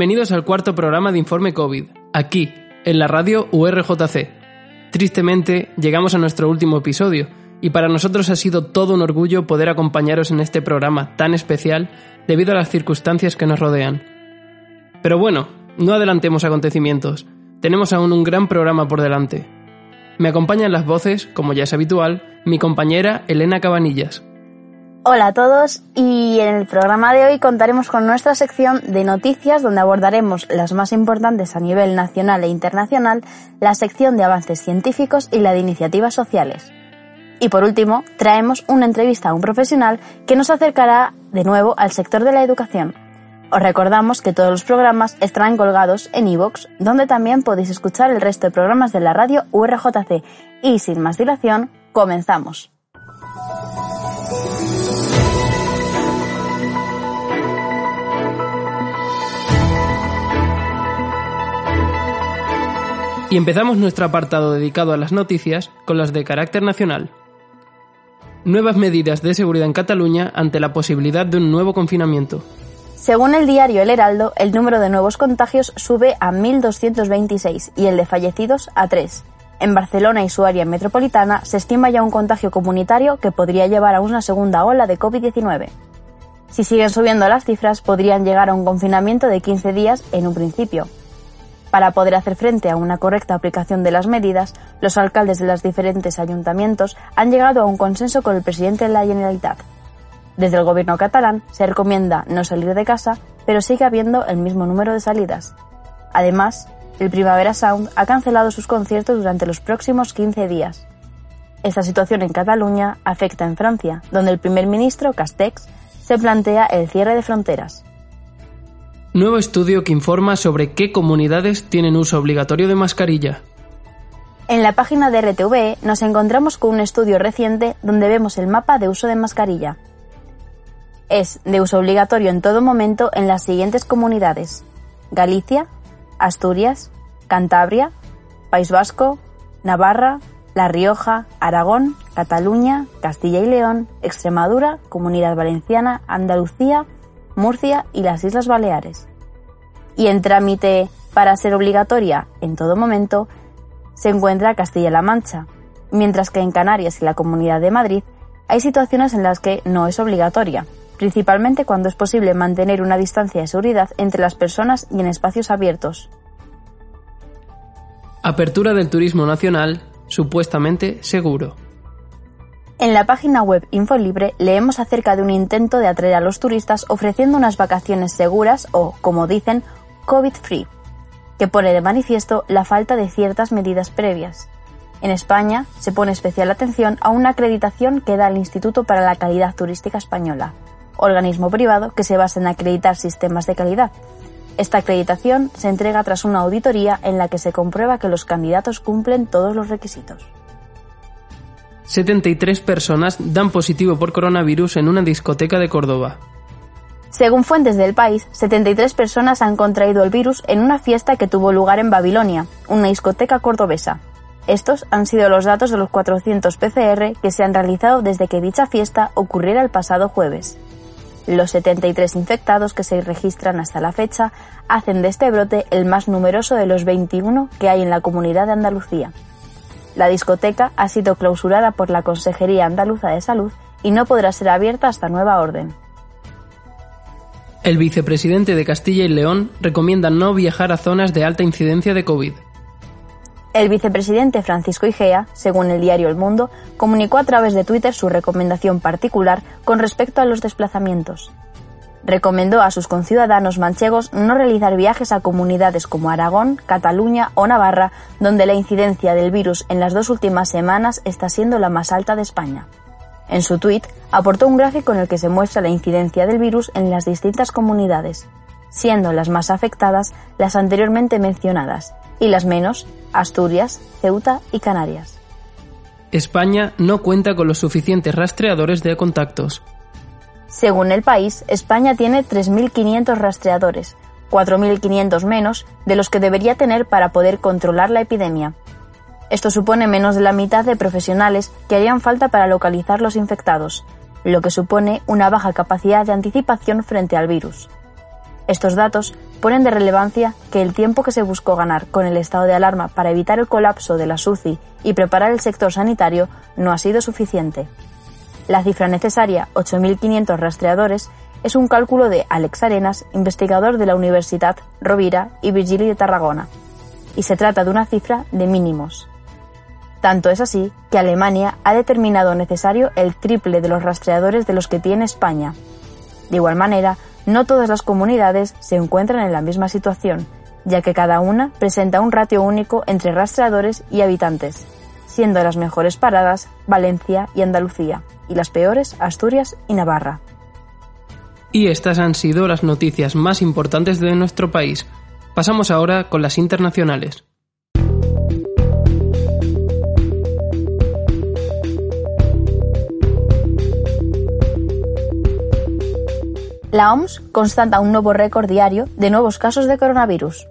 Bienvenidos al cuarto programa de Informe COVID, aquí, en la radio URJC. Tristemente, llegamos a nuestro último episodio, y para nosotros ha sido todo un orgullo poder acompañaros en este programa tan especial debido a las circunstancias que nos rodean. Pero bueno, no adelantemos acontecimientos, tenemos aún un gran programa por delante. Me acompañan las voces, como ya es habitual, mi compañera Elena Cabanillas. Hola a todos y en el programa de hoy contaremos con nuestra sección de noticias donde abordaremos las más importantes a nivel nacional e internacional, la sección de avances científicos y la de iniciativas sociales. Y por último, traemos una entrevista a un profesional que nos acercará de nuevo al sector de la educación. Os recordamos que todos los programas estarán colgados en iVoox, donde también podéis escuchar el resto de programas de la radio URJC. Y sin más dilación, comenzamos. Y empezamos nuestro apartado dedicado a las noticias con las de carácter nacional. Nuevas medidas de seguridad en Cataluña ante la posibilidad de un nuevo confinamiento. Según el diario El Heraldo, el número de nuevos contagios sube a 1.226 y el de fallecidos a 3. En Barcelona y su área metropolitana se estima ya un contagio comunitario que podría llevar a una segunda ola de COVID-19. Si siguen subiendo las cifras, podrían llegar a un confinamiento de 15 días en un principio, para poder hacer frente a una correcta aplicación de las medidas, los alcaldes de los diferentes ayuntamientos han llegado a un consenso con el presidente de la Generalitat. Desde el gobierno catalán se recomienda no salir de casa, pero sigue habiendo el mismo número de salidas. Además, el Primavera Sound ha cancelado sus conciertos durante los próximos 15 días. Esta situación en Cataluña afecta en Francia, donde el primer ministro Castex se plantea el cierre de fronteras. Nuevo estudio que informa sobre qué comunidades tienen uso obligatorio de mascarilla. En la página de RTVE nos encontramos con un estudio reciente donde vemos el mapa de uso de mascarilla. Es de uso obligatorio en todo momento en las siguientes comunidades. Galicia, Asturias, Cantabria, País Vasco, Navarra, La Rioja, Aragón, Cataluña, Castilla y León, Extremadura, Comunidad Valenciana, Andalucía, Murcia y las Islas Baleares. Y en trámite para ser obligatoria en todo momento se encuentra Castilla-La Mancha, mientras que en Canarias y la Comunidad de Madrid hay situaciones en las que no es obligatoria, principalmente cuando es posible mantener una distancia de seguridad entre las personas y en espacios abiertos. Apertura del turismo nacional, supuestamente seguro. En la página web Infolibre leemos acerca de un intento de atraer a los turistas ofreciendo unas vacaciones seguras o, como dicen, COVID-free, que pone de manifiesto la falta de ciertas medidas previas. En España se pone especial atención a una acreditación que da el Instituto para la Calidad Turística Española, organismo privado que se basa en acreditar sistemas de calidad. Esta acreditación se entrega tras una auditoría en la que se comprueba que los candidatos cumplen todos los requisitos. 73 personas dan positivo por coronavirus en una discoteca de Córdoba. Según fuentes del país, 73 personas han contraído el virus en una fiesta que tuvo lugar en Babilonia, una discoteca cordobesa. Estos han sido los datos de los 400 PCR que se han realizado desde que dicha fiesta ocurriera el pasado jueves. Los 73 infectados que se registran hasta la fecha hacen de este brote el más numeroso de los 21 que hay en la comunidad de Andalucía. La discoteca ha sido clausurada por la Consejería Andaluza de Salud y no podrá ser abierta hasta nueva orden. El vicepresidente de Castilla y León recomienda no viajar a zonas de alta incidencia de COVID. El vicepresidente Francisco Igea, según el diario El Mundo, comunicó a través de Twitter su recomendación particular con respecto a los desplazamientos recomendó a sus conciudadanos manchegos no realizar viajes a comunidades como Aragón, Cataluña o Navarra, donde la incidencia del virus en las dos últimas semanas está siendo la más alta de España. En su tuit aportó un gráfico en el que se muestra la incidencia del virus en las distintas comunidades, siendo las más afectadas las anteriormente mencionadas y las menos Asturias, Ceuta y Canarias. España no cuenta con los suficientes rastreadores de contactos, según el país, España tiene 3.500 rastreadores, 4.500 menos de los que debería tener para poder controlar la epidemia. Esto supone menos de la mitad de profesionales que harían falta para localizar los infectados, lo que supone una baja capacidad de anticipación frente al virus. Estos datos ponen de relevancia que el tiempo que se buscó ganar con el estado de alarma para evitar el colapso de la SUCI y preparar el sector sanitario no ha sido suficiente. La cifra necesaria, 8.500 rastreadores, es un cálculo de Alex Arenas, investigador de la Universidad Rovira y Virgili de Tarragona, y se trata de una cifra de mínimos. Tanto es así que Alemania ha determinado necesario el triple de los rastreadores de los que tiene España. De igual manera, no todas las comunidades se encuentran en la misma situación, ya que cada una presenta un ratio único entre rastreadores y habitantes, siendo las mejores paradas Valencia y Andalucía, y las peores Asturias y Navarra. Y estas han sido las noticias más importantes de nuestro país. Pasamos ahora con las internacionales. La OMS constata un nuevo récord diario de nuevos casos de coronavirus.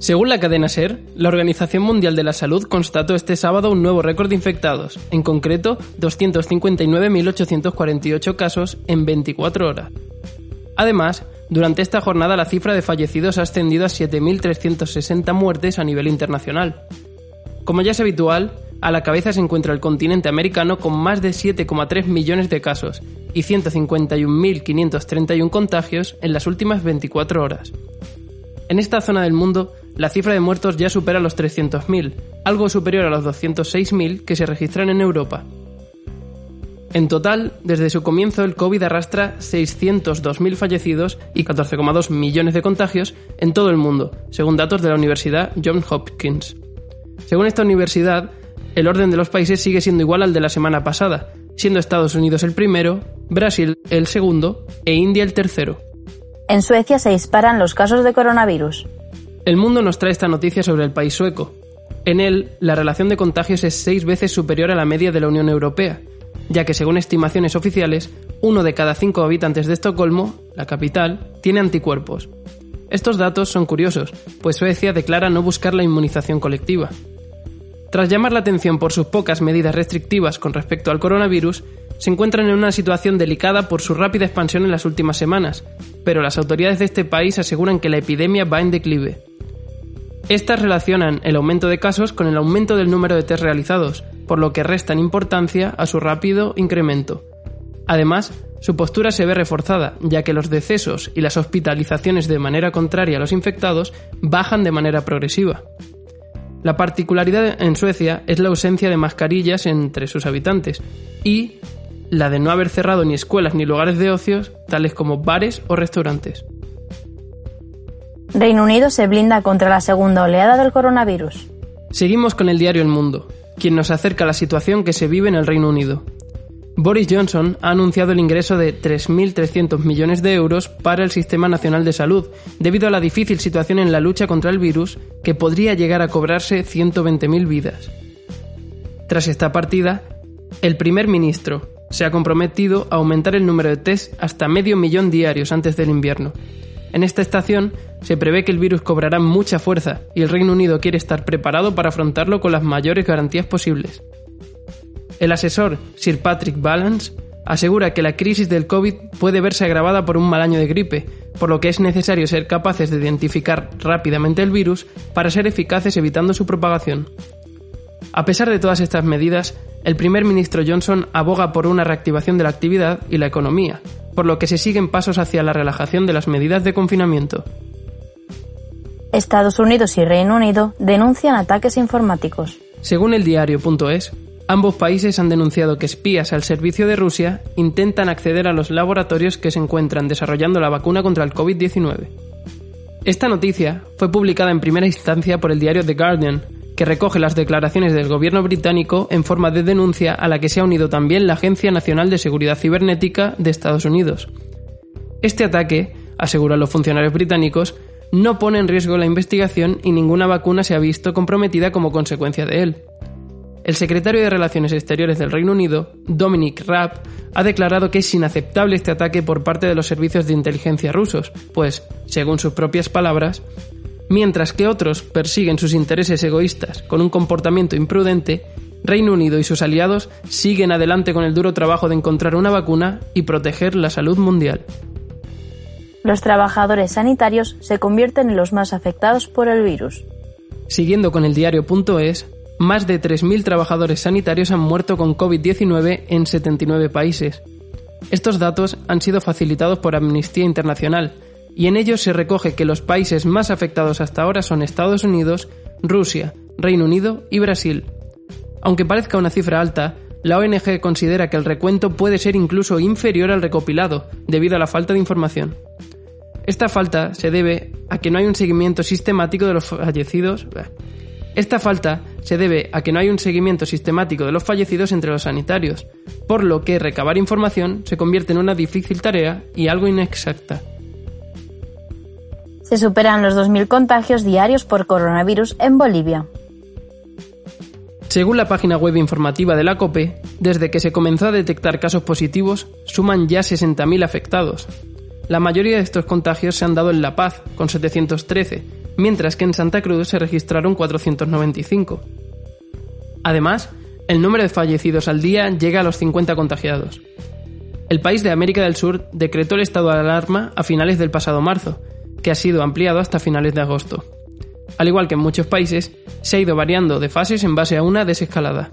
Según la cadena SER, la Organización Mundial de la Salud constató este sábado un nuevo récord de infectados, en concreto 259.848 casos en 24 horas. Además, durante esta jornada la cifra de fallecidos ha ascendido a 7.360 muertes a nivel internacional. Como ya es habitual, a la cabeza se encuentra el continente americano con más de 7,3 millones de casos y 151.531 contagios en las últimas 24 horas. En esta zona del mundo, la cifra de muertos ya supera los 300.000, algo superior a los 206.000 que se registran en Europa. En total, desde su comienzo, el COVID arrastra 602.000 fallecidos y 14,2 millones de contagios en todo el mundo, según datos de la Universidad Johns Hopkins. Según esta universidad, el orden de los países sigue siendo igual al de la semana pasada, siendo Estados Unidos el primero, Brasil el segundo e India el tercero. En Suecia se disparan los casos de coronavirus. El mundo nos trae esta noticia sobre el país sueco. En él, la relación de contagios es seis veces superior a la media de la Unión Europea, ya que según estimaciones oficiales, uno de cada cinco habitantes de Estocolmo, la capital, tiene anticuerpos. Estos datos son curiosos, pues Suecia declara no buscar la inmunización colectiva. Tras llamar la atención por sus pocas medidas restrictivas con respecto al coronavirus, se encuentran en una situación delicada por su rápida expansión en las últimas semanas, pero las autoridades de este país aseguran que la epidemia va en declive. Estas relacionan el aumento de casos con el aumento del número de test realizados, por lo que restan importancia a su rápido incremento. Además, su postura se ve reforzada, ya que los decesos y las hospitalizaciones de manera contraria a los infectados bajan de manera progresiva. La particularidad en Suecia es la ausencia de mascarillas entre sus habitantes y la de no haber cerrado ni escuelas ni lugares de ocios, tales como bares o restaurantes. Reino Unido se blinda contra la segunda oleada del coronavirus. Seguimos con el diario El Mundo, quien nos acerca la situación que se vive en el Reino Unido. Boris Johnson ha anunciado el ingreso de 3.300 millones de euros para el Sistema Nacional de Salud, debido a la difícil situación en la lucha contra el virus, que podría llegar a cobrarse 120.000 vidas. Tras esta partida, el primer ministro se ha comprometido a aumentar el número de test hasta medio millón diarios antes del invierno. En esta estación se prevé que el virus cobrará mucha fuerza y el Reino Unido quiere estar preparado para afrontarlo con las mayores garantías posibles. El asesor Sir Patrick Balance asegura que la crisis del COVID puede verse agravada por un mal año de gripe, por lo que es necesario ser capaces de identificar rápidamente el virus para ser eficaces evitando su propagación. A pesar de todas estas medidas, el primer ministro Johnson aboga por una reactivación de la actividad y la economía, por lo que se siguen pasos hacia la relajación de las medidas de confinamiento. Estados Unidos y Reino Unido denuncian ataques informáticos. Según el diario.es, Ambos países han denunciado que espías al servicio de Rusia intentan acceder a los laboratorios que se encuentran desarrollando la vacuna contra el COVID-19. Esta noticia fue publicada en primera instancia por el diario The Guardian, que recoge las declaraciones del gobierno británico en forma de denuncia a la que se ha unido también la Agencia Nacional de Seguridad Cibernética de Estados Unidos. Este ataque, aseguran los funcionarios británicos, no pone en riesgo la investigación y ninguna vacuna se ha visto comprometida como consecuencia de él. El secretario de Relaciones Exteriores del Reino Unido, Dominic Raab, ha declarado que es inaceptable este ataque por parte de los servicios de inteligencia rusos, pues, según sus propias palabras, Mientras que otros persiguen sus intereses egoístas con un comportamiento imprudente, Reino Unido y sus aliados siguen adelante con el duro trabajo de encontrar una vacuna y proteger la salud mundial. Los trabajadores sanitarios se convierten en los más afectados por el virus. Siguiendo con el diario.es, más de 3.000 trabajadores sanitarios han muerto con COVID-19 en 79 países. Estos datos han sido facilitados por Amnistía Internacional, y en ellos se recoge que los países más afectados hasta ahora son Estados Unidos, Rusia, Reino Unido y Brasil. Aunque parezca una cifra alta, la ONG considera que el recuento puede ser incluso inferior al recopilado, debido a la falta de información. Esta falta se debe a que no hay un seguimiento sistemático de los fallecidos. Esta falta se debe a que no hay un seguimiento sistemático de los fallecidos entre los sanitarios, por lo que recabar información se convierte en una difícil tarea y algo inexacta. Se superan los 2.000 contagios diarios por coronavirus en Bolivia. Según la página web informativa de la COPE, desde que se comenzó a detectar casos positivos, suman ya 60.000 afectados. La mayoría de estos contagios se han dado en La Paz, con 713, mientras que en Santa Cruz se registraron 495. Además, el número de fallecidos al día llega a los 50 contagiados. El país de América del Sur decretó el estado de alarma a finales del pasado marzo, que ha sido ampliado hasta finales de agosto. Al igual que en muchos países, se ha ido variando de fases en base a una desescalada.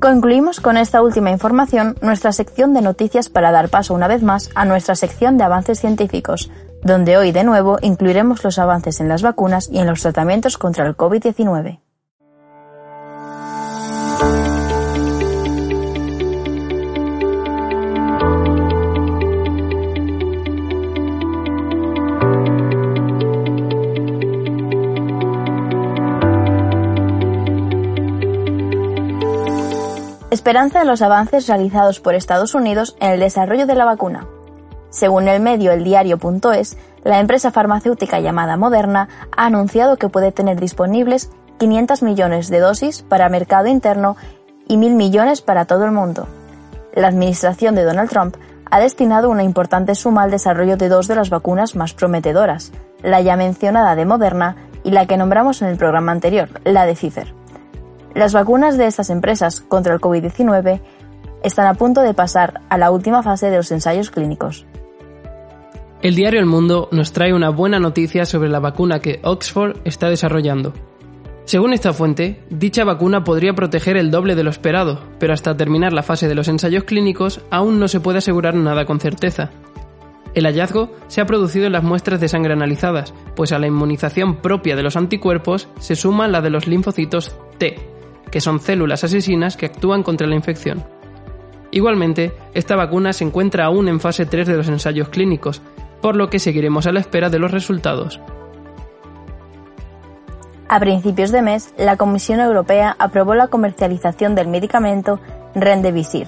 Concluimos con esta última información nuestra sección de noticias para dar paso una vez más a nuestra sección de avances científicos, donde hoy de nuevo incluiremos los avances en las vacunas y en los tratamientos contra el COVID-19. esperanza de los avances realizados por Estados Unidos en el desarrollo de la vacuna. Según el medio eldiario.es, la empresa farmacéutica llamada Moderna ha anunciado que puede tener disponibles 500 millones de dosis para mercado interno y 1.000 millones para todo el mundo. La administración de Donald Trump ha destinado una importante suma al desarrollo de dos de las vacunas más prometedoras, la ya mencionada de Moderna y la que nombramos en el programa anterior, la de Pfizer. Las vacunas de estas empresas contra el COVID-19 están a punto de pasar a la última fase de los ensayos clínicos. El diario El Mundo nos trae una buena noticia sobre la vacuna que Oxford está desarrollando. Según esta fuente, dicha vacuna podría proteger el doble de lo esperado, pero hasta terminar la fase de los ensayos clínicos aún no se puede asegurar nada con certeza. El hallazgo se ha producido en las muestras de sangre analizadas, pues a la inmunización propia de los anticuerpos se suma la de los linfocitos T, que son células asesinas que actúan contra la infección. Igualmente, esta vacuna se encuentra aún en fase 3 de los ensayos clínicos, por lo que seguiremos a la espera de los resultados. A principios de mes, la Comisión Europea aprobó la comercialización del medicamento Rendevisir,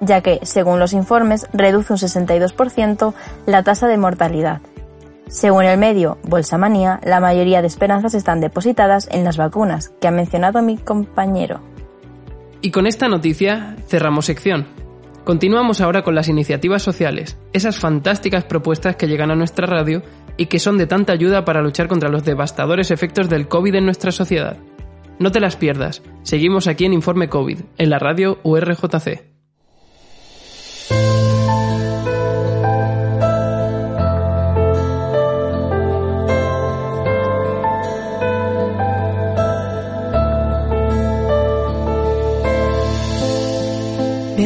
ya que, según los informes, reduce un 62% la tasa de mortalidad según el medio Bolsamanía, la mayoría de esperanzas están depositadas en las vacunas que ha mencionado mi compañero. Y con esta noticia cerramos sección. Continuamos ahora con las iniciativas sociales, esas fantásticas propuestas que llegan a nuestra radio y que son de tanta ayuda para luchar contra los devastadores efectos del COVID en nuestra sociedad. No te las pierdas, seguimos aquí en Informe COVID, en la radio URJC.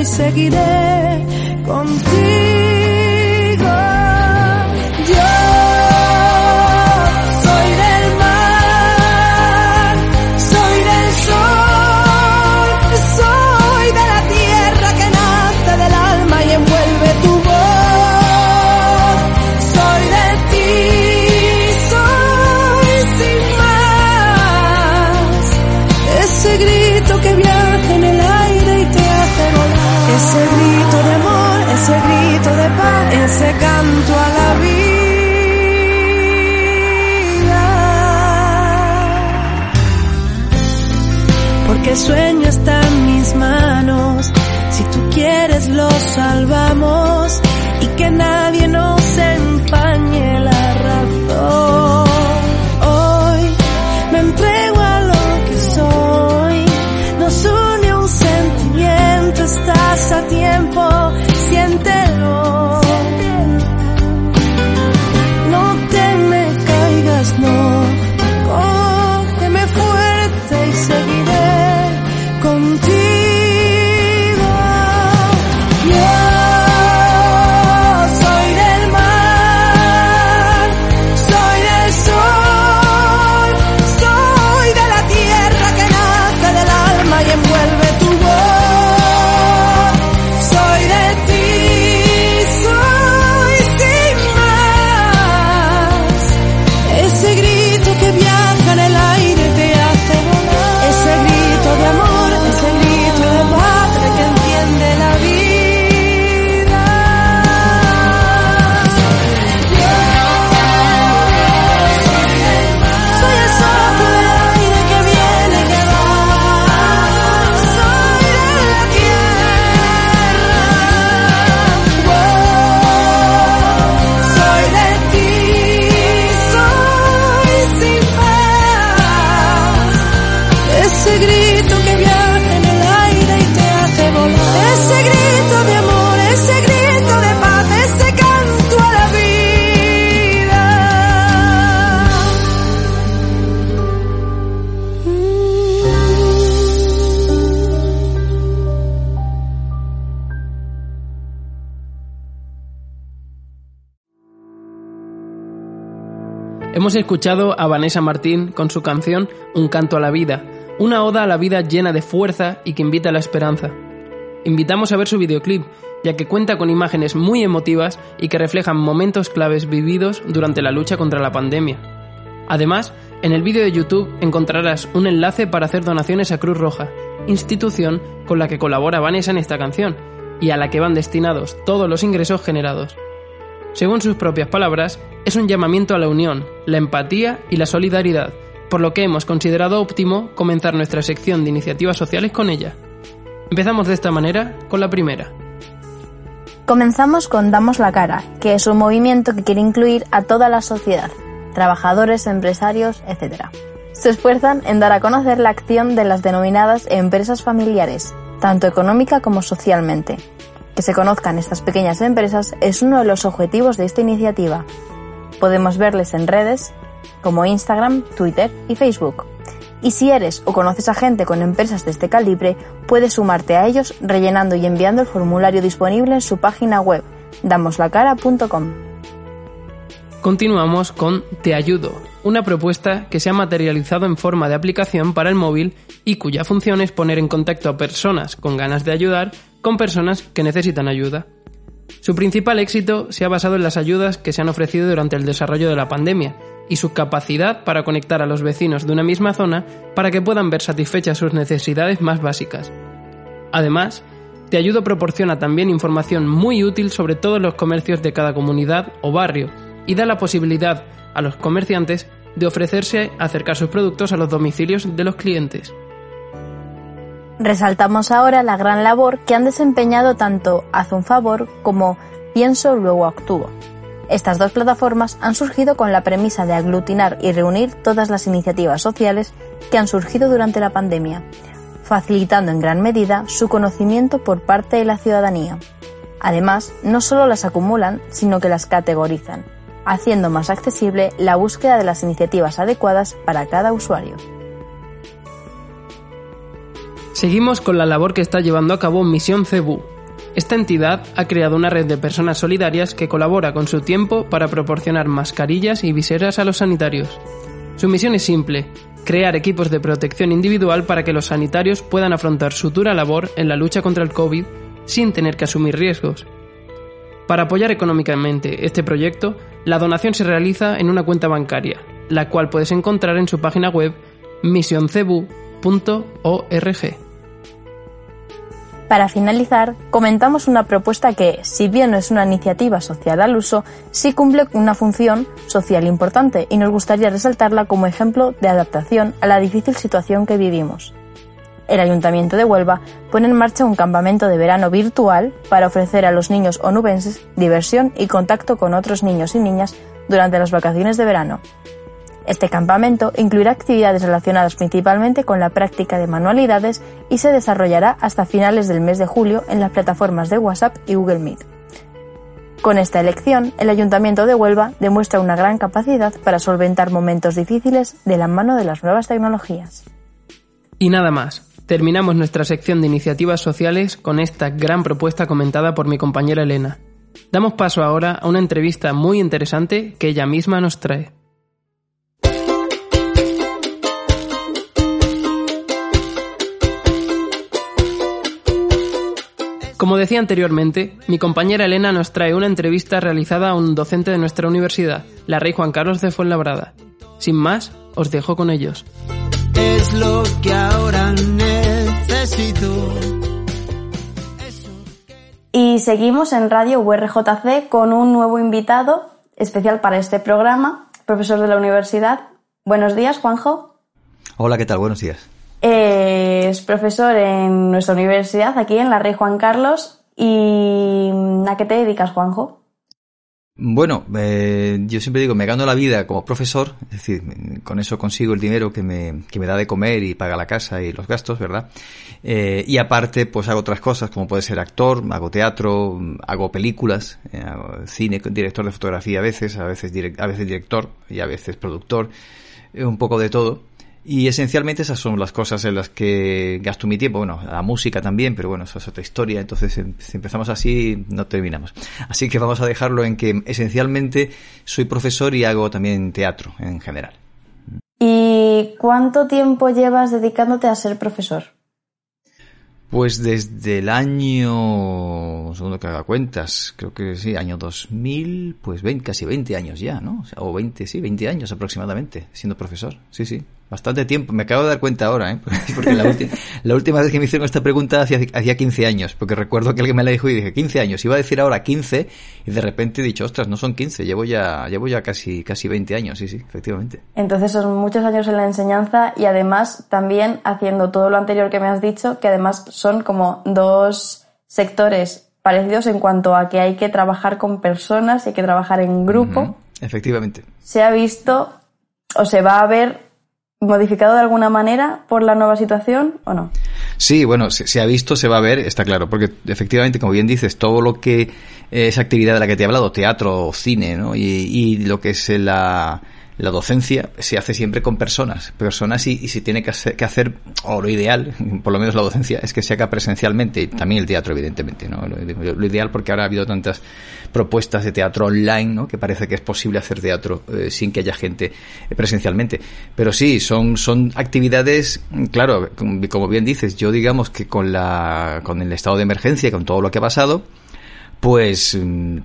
y seguiré contigo. Sueño está en mis manos. Si tú quieres lo salvamos y que nadie nos empañe Hemos escuchado a Vanessa Martín con su canción Un canto a la vida, una oda a la vida llena de fuerza y que invita a la esperanza. Invitamos a ver su videoclip, ya que cuenta con imágenes muy emotivas y que reflejan momentos claves vividos durante la lucha contra la pandemia. Además, en el vídeo de YouTube encontrarás un enlace para hacer donaciones a Cruz Roja, institución con la que colabora Vanessa en esta canción, y a la que van destinados todos los ingresos generados. Según sus propias palabras, es un llamamiento a la unión, la empatía y la solidaridad, por lo que hemos considerado óptimo comenzar nuestra sección de iniciativas sociales con ella. Empezamos de esta manera con la primera. Comenzamos con Damos la Cara, que es un movimiento que quiere incluir a toda la sociedad, trabajadores, empresarios, etc. Se esfuerzan en dar a conocer la acción de las denominadas empresas familiares, tanto económica como socialmente. Que se conozcan estas pequeñas empresas es uno de los objetivos de esta iniciativa. Podemos verles en redes como Instagram, Twitter y Facebook. Y si eres o conoces a gente con empresas de este calibre, puedes sumarte a ellos rellenando y enviando el formulario disponible en su página web, damoslacara.com. Continuamos con Te Ayudo, una propuesta que se ha materializado en forma de aplicación para el móvil y cuya función es poner en contacto a personas con ganas de ayudar con personas que necesitan ayuda. Su principal éxito se ha basado en las ayudas que se han ofrecido durante el desarrollo de la pandemia y su capacidad para conectar a los vecinos de una misma zona para que puedan ver satisfechas sus necesidades más básicas. Además, Te Ayudo proporciona también información muy útil sobre todos los comercios de cada comunidad o barrio y da la posibilidad a los comerciantes de ofrecerse a acercar sus productos a los domicilios de los clientes. Resaltamos ahora la gran labor que han desempeñado tanto Haz un favor como Pienso luego actúo. Estas dos plataformas han surgido con la premisa de aglutinar y reunir todas las iniciativas sociales que han surgido durante la pandemia, facilitando en gran medida su conocimiento por parte de la ciudadanía. Además, no solo las acumulan, sino que las categorizan, haciendo más accesible la búsqueda de las iniciativas adecuadas para cada usuario. Seguimos con la labor que está llevando a cabo Misión Cebu. Esta entidad ha creado una red de personas solidarias que colabora con su tiempo para proporcionar mascarillas y viseras a los sanitarios. Su misión es simple, crear equipos de protección individual para que los sanitarios puedan afrontar su dura labor en la lucha contra el COVID sin tener que asumir riesgos. Para apoyar económicamente este proyecto, la donación se realiza en una cuenta bancaria, la cual puedes encontrar en su página web misioncebu.org. Para finalizar, comentamos una propuesta que, si bien no es una iniciativa social al uso, sí cumple una función social importante y nos gustaría resaltarla como ejemplo de adaptación a la difícil situación que vivimos. El Ayuntamiento de Huelva pone en marcha un campamento de verano virtual para ofrecer a los niños onubenses diversión y contacto con otros niños y niñas durante las vacaciones de verano. Este campamento incluirá actividades relacionadas principalmente con la práctica de manualidades y se desarrollará hasta finales del mes de julio en las plataformas de WhatsApp y Google Meet. Con esta elección, el Ayuntamiento de Huelva demuestra una gran capacidad para solventar momentos difíciles de la mano de las nuevas tecnologías. Y nada más. Terminamos nuestra sección de iniciativas sociales con esta gran propuesta comentada por mi compañera Elena. Damos paso ahora a una entrevista muy interesante que ella misma nos trae. Como decía anteriormente, mi compañera Elena nos trae una entrevista realizada a un docente de nuestra universidad, la Rey Juan Carlos de Fuenlabrada. Sin más, os dejo con ellos. Necesito. Y seguimos en Radio URJC con un nuevo invitado especial para este programa, profesor de la universidad. Buenos días, Juanjo. Hola, ¿qué tal? Buenos días. Es profesor en nuestra universidad, aquí en la Rey Juan Carlos. ¿Y a qué te dedicas, Juanjo? Bueno, eh, yo siempre digo, me gano la vida como profesor, es decir, con eso consigo el dinero que me, que me da de comer y paga la casa y los gastos, ¿verdad? Eh, y aparte, pues hago otras cosas, como puede ser actor, hago teatro, hago películas, eh, hago cine, director de fotografía a veces, a veces, direct, a veces director y a veces productor, un poco de todo. Y esencialmente esas son las cosas en las que gasto mi tiempo. Bueno, la música también, pero bueno, eso es otra historia. Entonces, em, si empezamos así, no terminamos. Así que vamos a dejarlo en que esencialmente soy profesor y hago también teatro en general. ¿Y cuánto tiempo llevas dedicándote a ser profesor? Pues desde el año, segundo que haga cuentas, creo que sí, año 2000, pues 20, casi 20 años ya, ¿no? O 20, sí, 20 años aproximadamente, siendo profesor. Sí, sí, bastante tiempo. Me acabo de dar cuenta ahora, ¿eh? Porque la, la última vez que me hicieron esta pregunta hacía, hacía 15 años, porque recuerdo que alguien me la dijo y dije 15 años. Iba a decir ahora 15 y de repente he dicho, ostras, no son 15, llevo ya, llevo ya casi, casi 20 años, sí, sí, efectivamente. Entonces son muchos años en la enseñanza y además también haciendo todo lo anterior que me has dicho, que además son como dos sectores parecidos en cuanto a que hay que trabajar con personas, hay que trabajar en grupo. Uh -huh. Efectivamente. Se ha visto o se va a ver modificado de alguna manera por la nueva situación o no? Sí, bueno, se, ha visto, se va a ver, está claro, porque efectivamente, como bien dices, todo lo que esa actividad de la que te he hablado, teatro, cine, ¿no? Y, y lo que es la, la docencia se hace siempre con personas, personas y, y se tiene que hacer, que hacer, o lo ideal, por lo menos la docencia, es que se haga presencialmente, y también el teatro, evidentemente, ¿no? Lo, ideal porque ahora ha habido tantas propuestas de teatro online, ¿no? Que parece que es posible hacer teatro eh, sin que haya gente presencialmente. Pero sí, son, son actividades, claro, como bien dices, yo digamos que con la, con el estado de emergencia, con todo lo que ha pasado, pues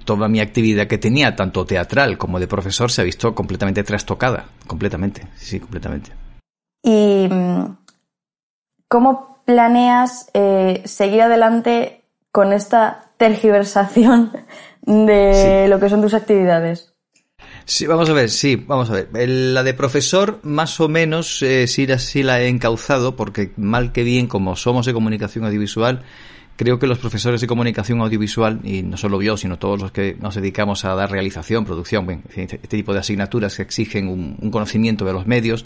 toda mi actividad que tenía, tanto teatral como de profesor, se ha visto completamente trastocada, completamente, sí, completamente. ¿Y cómo planeas eh, seguir adelante con esta tergiversación de sí. lo que son tus actividades? Sí, vamos a ver, sí, vamos a ver. La de profesor, más o menos, eh, sí, sí la he encauzado, porque mal que bien, como somos de comunicación audiovisual, creo que los profesores de comunicación audiovisual, y no solo yo, sino todos los que nos dedicamos a dar realización, producción, este tipo de asignaturas que exigen un, un conocimiento de los medios,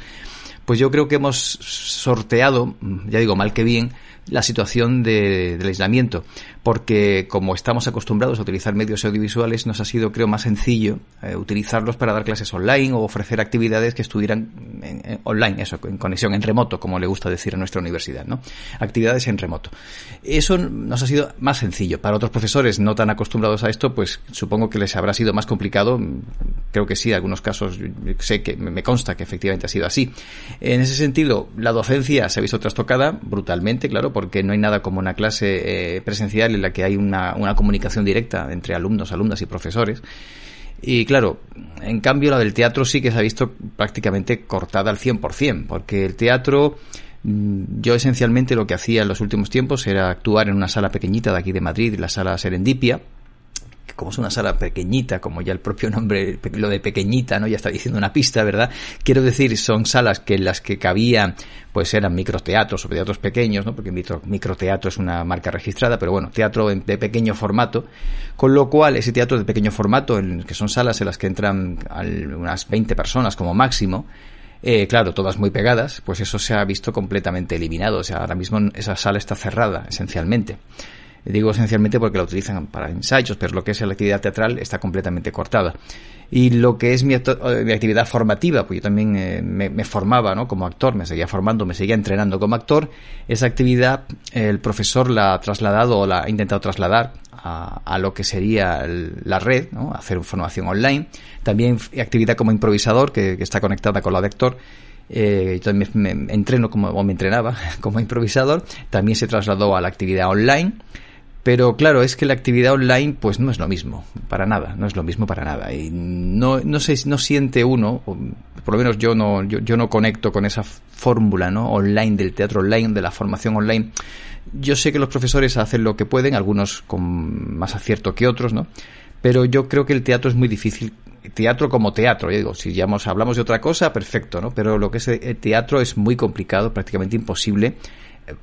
pues yo creo que hemos sorteado, ya digo mal que bien, la situación de, del aislamiento, porque como estamos acostumbrados a utilizar medios audiovisuales, nos ha sido, creo, más sencillo eh, utilizarlos para dar clases online o ofrecer actividades que estuvieran en, online, eso, en conexión, en remoto, como le gusta decir a nuestra universidad, ¿no? Actividades en remoto. Eso nos ha sido más sencillo. Para otros profesores no tan acostumbrados a esto, pues supongo que les habrá sido más complicado. Creo que sí, en algunos casos sé que me consta que efectivamente ha sido así. En ese sentido, la docencia se ha visto trastocada brutalmente, claro, porque no hay nada como una clase eh, presencial en la que hay una, una, comunicación directa entre alumnos, alumnas y profesores. Y claro, en cambio la del teatro sí que se ha visto prácticamente cortada al 100%, porque el teatro, mm, yo esencialmente lo que hacía en los últimos tiempos era actuar en una sala pequeñita de aquí de Madrid, la sala Serendipia, como es una sala pequeñita, como ya el propio nombre, lo de pequeñita, ¿no? Ya está diciendo una pista, ¿verdad? Quiero decir, son salas que en las que cabían, pues eran microteatros o teatros pequeños, ¿no? Porque micro, microteatro es una marca registrada, pero bueno, teatro de pequeño formato, con lo cual ese teatro de pequeño formato, en, que son salas en las que entran unas 20 personas como máximo, eh, claro, todas muy pegadas, pues eso se ha visto completamente eliminado. O sea, ahora mismo esa sala está cerrada, esencialmente. Digo esencialmente porque la utilizan para ensayos, pero lo que es la actividad teatral está completamente cortada. Y lo que es mi, eh, actividad formativa, pues yo también eh, me, formaba ¿no? como actor, me seguía formando, me seguía entrenando como actor, esa actividad el profesor la ha trasladado o la ha intentado trasladar a, lo que sería la red, ¿no? hacer formación online. También actividad como improvisador, que, está conectada con la de actor. Eh, yo también me, entreno como, o me entrenaba como improvisador. También se trasladó a la actividad online. Pero claro, es que la actividad online pues no es lo mismo, para nada, no es lo mismo para nada. Y no, no sé, no siente uno, por lo menos yo no, yo, no conecto con esa fórmula ¿no? online del teatro online, de la formación online. Yo sé que los profesores hacen lo que pueden, algunos con más acierto que otros, ¿no? Pero yo creo que el teatro es muy difícil teatro como teatro, yo digo, si ya hablamos de otra cosa, perfecto, ¿no? Pero lo que es el teatro es muy complicado, prácticamente imposible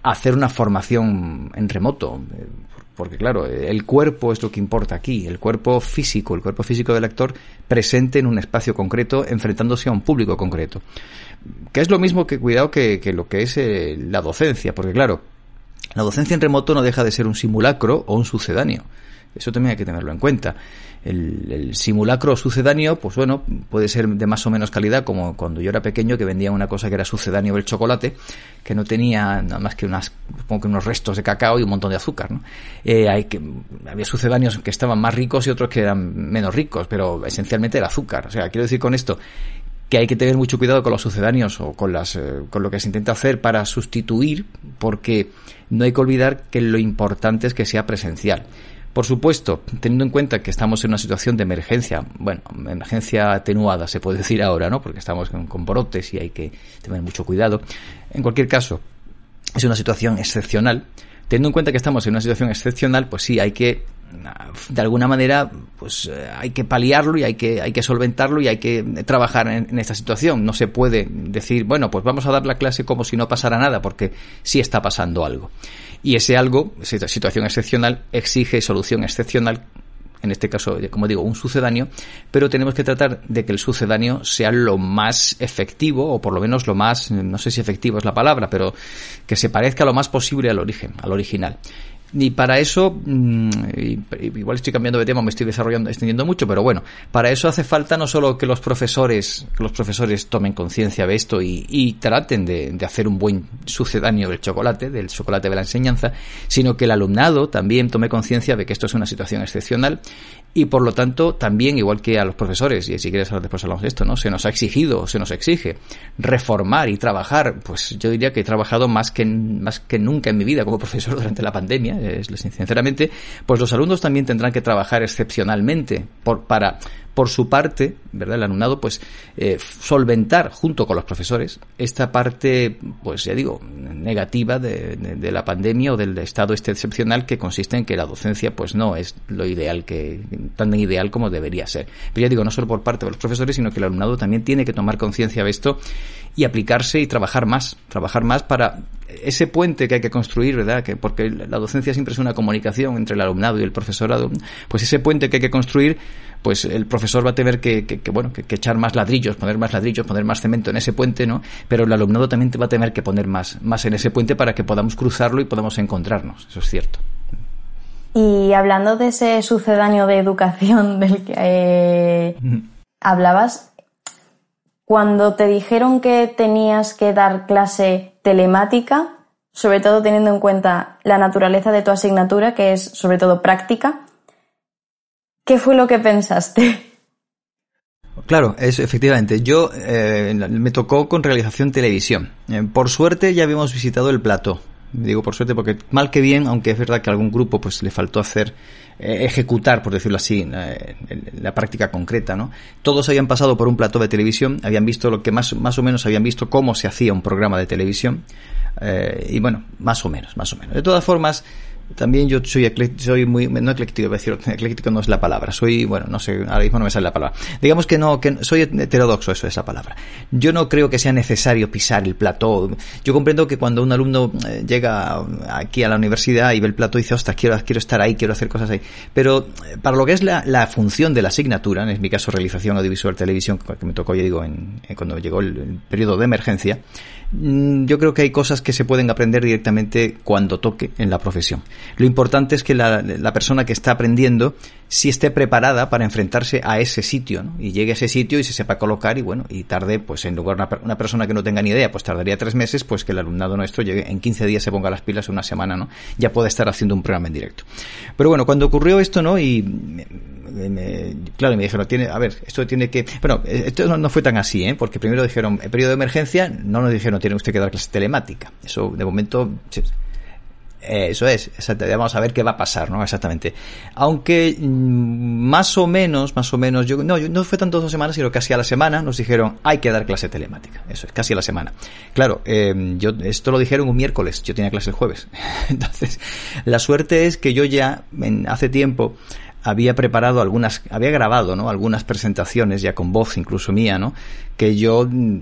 hacer una formación en remoto. Porque claro, el cuerpo es lo que importa aquí, el cuerpo físico, el cuerpo físico del actor presente en un espacio concreto, enfrentándose a un público concreto. Que es lo mismo que, cuidado, que, lo que es eh, la docencia, porque claro, la docencia en remoto no deja de ser un simulacro o un sucedáneo. Eso también hay que tenerlo en cuenta. El, simulacro sucedáneo, pues bueno, puede ser de más o menos calidad, como cuando yo era pequeño que vendía una cosa que era sucedáneo del chocolate, que no tenía nada más que unas, que unos restos de cacao y un montón de azúcar, ¿no? Eh, hay que, había sucedáneos que estaban más ricos y otros que eran menos ricos, pero esencialmente era azúcar. O sea, quiero decir con esto que hay que tener mucho cuidado con los sucedáneos o con las eh, con lo que se intenta hacer para sustituir porque no hay que olvidar que lo importante es que sea presencial por supuesto, teniendo en cuenta que estamos en una situación de emergencia, bueno, emergencia atenuada se puede decir ahora, ¿no? Porque estamos con, brotes y hay que tener mucho cuidado. En cualquier caso, es una situación excepcional. Teniendo en cuenta que estamos en una situación excepcional, pues sí, hay que de alguna manera pues eh, hay que paliarlo y hay que hay que solventarlo y hay que trabajar en, esta situación no se puede decir bueno pues vamos a dar la clase como si no pasara nada porque sí está pasando algo y ese algo, esa situación excepcional, exige solución excepcional en este caso, como digo, un sucedáneo, pero tenemos que tratar de que el sucedáneo sea lo más efectivo, o por lo menos lo más, no sé si efectivo es la palabra, pero que se parezca lo más posible al origen, al original. Y para eso, mm, igual estoy cambiando de tema, me estoy desarrollando, extendiendo mucho, pero bueno, para eso hace falta no solo que los profesores, los profesores tomen conciencia de esto y, traten de, de, hacer un buen sucedáneo del chocolate, del chocolate de la enseñanza, sino que el alumnado también tome conciencia de que esto es una situación excepcional y por lo tanto también, igual que a los profesores, y si quieres hablar después hablamos de esto, ¿no? Se nos ha exigido, se nos exige reformar y trabajar, pues yo diría que he trabajado más que, más que nunca en mi vida como profesor durante la pandemia, es, sinceramente, pues los alumnos también tendrán que trabajar excepcionalmente por, para por su parte, ¿verdad? El alumnado, pues, eh, solventar junto con los profesores esta parte, pues ya digo, negativa de, de, la pandemia o del estado este excepcional que consiste en que la docencia, pues no es lo ideal que, tan ideal como debería ser. Pero ya digo, no solo por parte de los profesores, sino que el alumnado también tiene que tomar conciencia de esto y aplicarse y trabajar más, trabajar más para ese puente que hay que construir, ¿verdad? Que porque la docencia siempre es una comunicación entre el alumnado y el profesorado, pues ese puente que hay que construir, pues el profesor va a tener que, que, bueno, que, echar más ladrillos, poner más ladrillos, poner más cemento en ese puente, ¿no? Pero el alumnado también va a tener que poner más, más en ese puente para que podamos cruzarlo y podamos encontrarnos, eso es cierto. Y hablando de ese sucedáneo de educación del que eh, hablabas, cuando te dijeron que tenías que dar clase telemática, sobre todo teniendo en cuenta la naturaleza de tu asignatura, que es sobre todo práctica, ¿qué fue lo que pensaste? Claro, es efectivamente. Yo eh, me tocó con realización televisión. Eh, por suerte ya habíamos visitado el plato digo por suerte porque mal que bien, aunque es verdad que a algún grupo pues le faltó hacer ejecutar, por decirlo así, eh, la práctica concreta, ¿no? Todos habían pasado por un plató de televisión, habían visto lo que más, más o menos habían visto cómo se hacía un programa de televisión, eh, y bueno, más o menos, más o menos. De todas formas, también yo soy, soy muy, no ecléctico, decir, ecléctico no es la palabra, soy, bueno, no sé, ahora mismo no me sale la palabra. Digamos que no, que soy heterodoxo, eso es la palabra. Yo no creo que sea necesario pisar el plató. Yo comprendo que cuando un alumno eh, llega aquí a la universidad y ve el plató y dice, ostras, quiero, quiero estar ahí, quiero hacer cosas ahí. Pero eh, para lo que es la, función de la asignatura, en mi caso realización audiovisual televisión, que me tocó, ya digo, en, cuando llegó el, el periodo de emergencia, mm, yo creo que hay cosas que se pueden aprender directamente cuando toque en la profesión. Lo importante es que la, la persona que está aprendiendo si esté preparada para enfrentarse a ese sitio, ¿no? Y llegue a ese sitio y se sepa colocar y bueno, y tarde, pues en lugar de una, una, persona que no tenga ni idea, pues tardaría tres meses, pues que el alumnado nuestro llegue en 15 días, se ponga las pilas, una semana, ¿no? Ya puede estar haciendo un programa en directo. Pero bueno, cuando ocurrió esto, ¿no? Y me, me, claro, me dijeron, tiene, a ver, esto tiene que, bueno, esto no, no, fue tan así, ¿eh? Porque primero dijeron, en periodo de emergencia, no nos dijeron, tiene usted que dar clase telemática. Eso, de momento, eso es, vamos a ver qué va a pasar, ¿no? Exactamente. Aunque más o menos, más o menos, yo no, no fue tanto dos semanas, sino casi a la semana nos dijeron hay que dar clase telemática. Eso es, casi a la semana. Claro, eh, yo esto lo dijeron un miércoles, yo tenía clase el jueves. Entonces, la suerte es que yo ya en, hace tiempo había preparado algunas, había grabado, ¿no? Algunas presentaciones ya con voz incluso mía, ¿no? Que yo mm,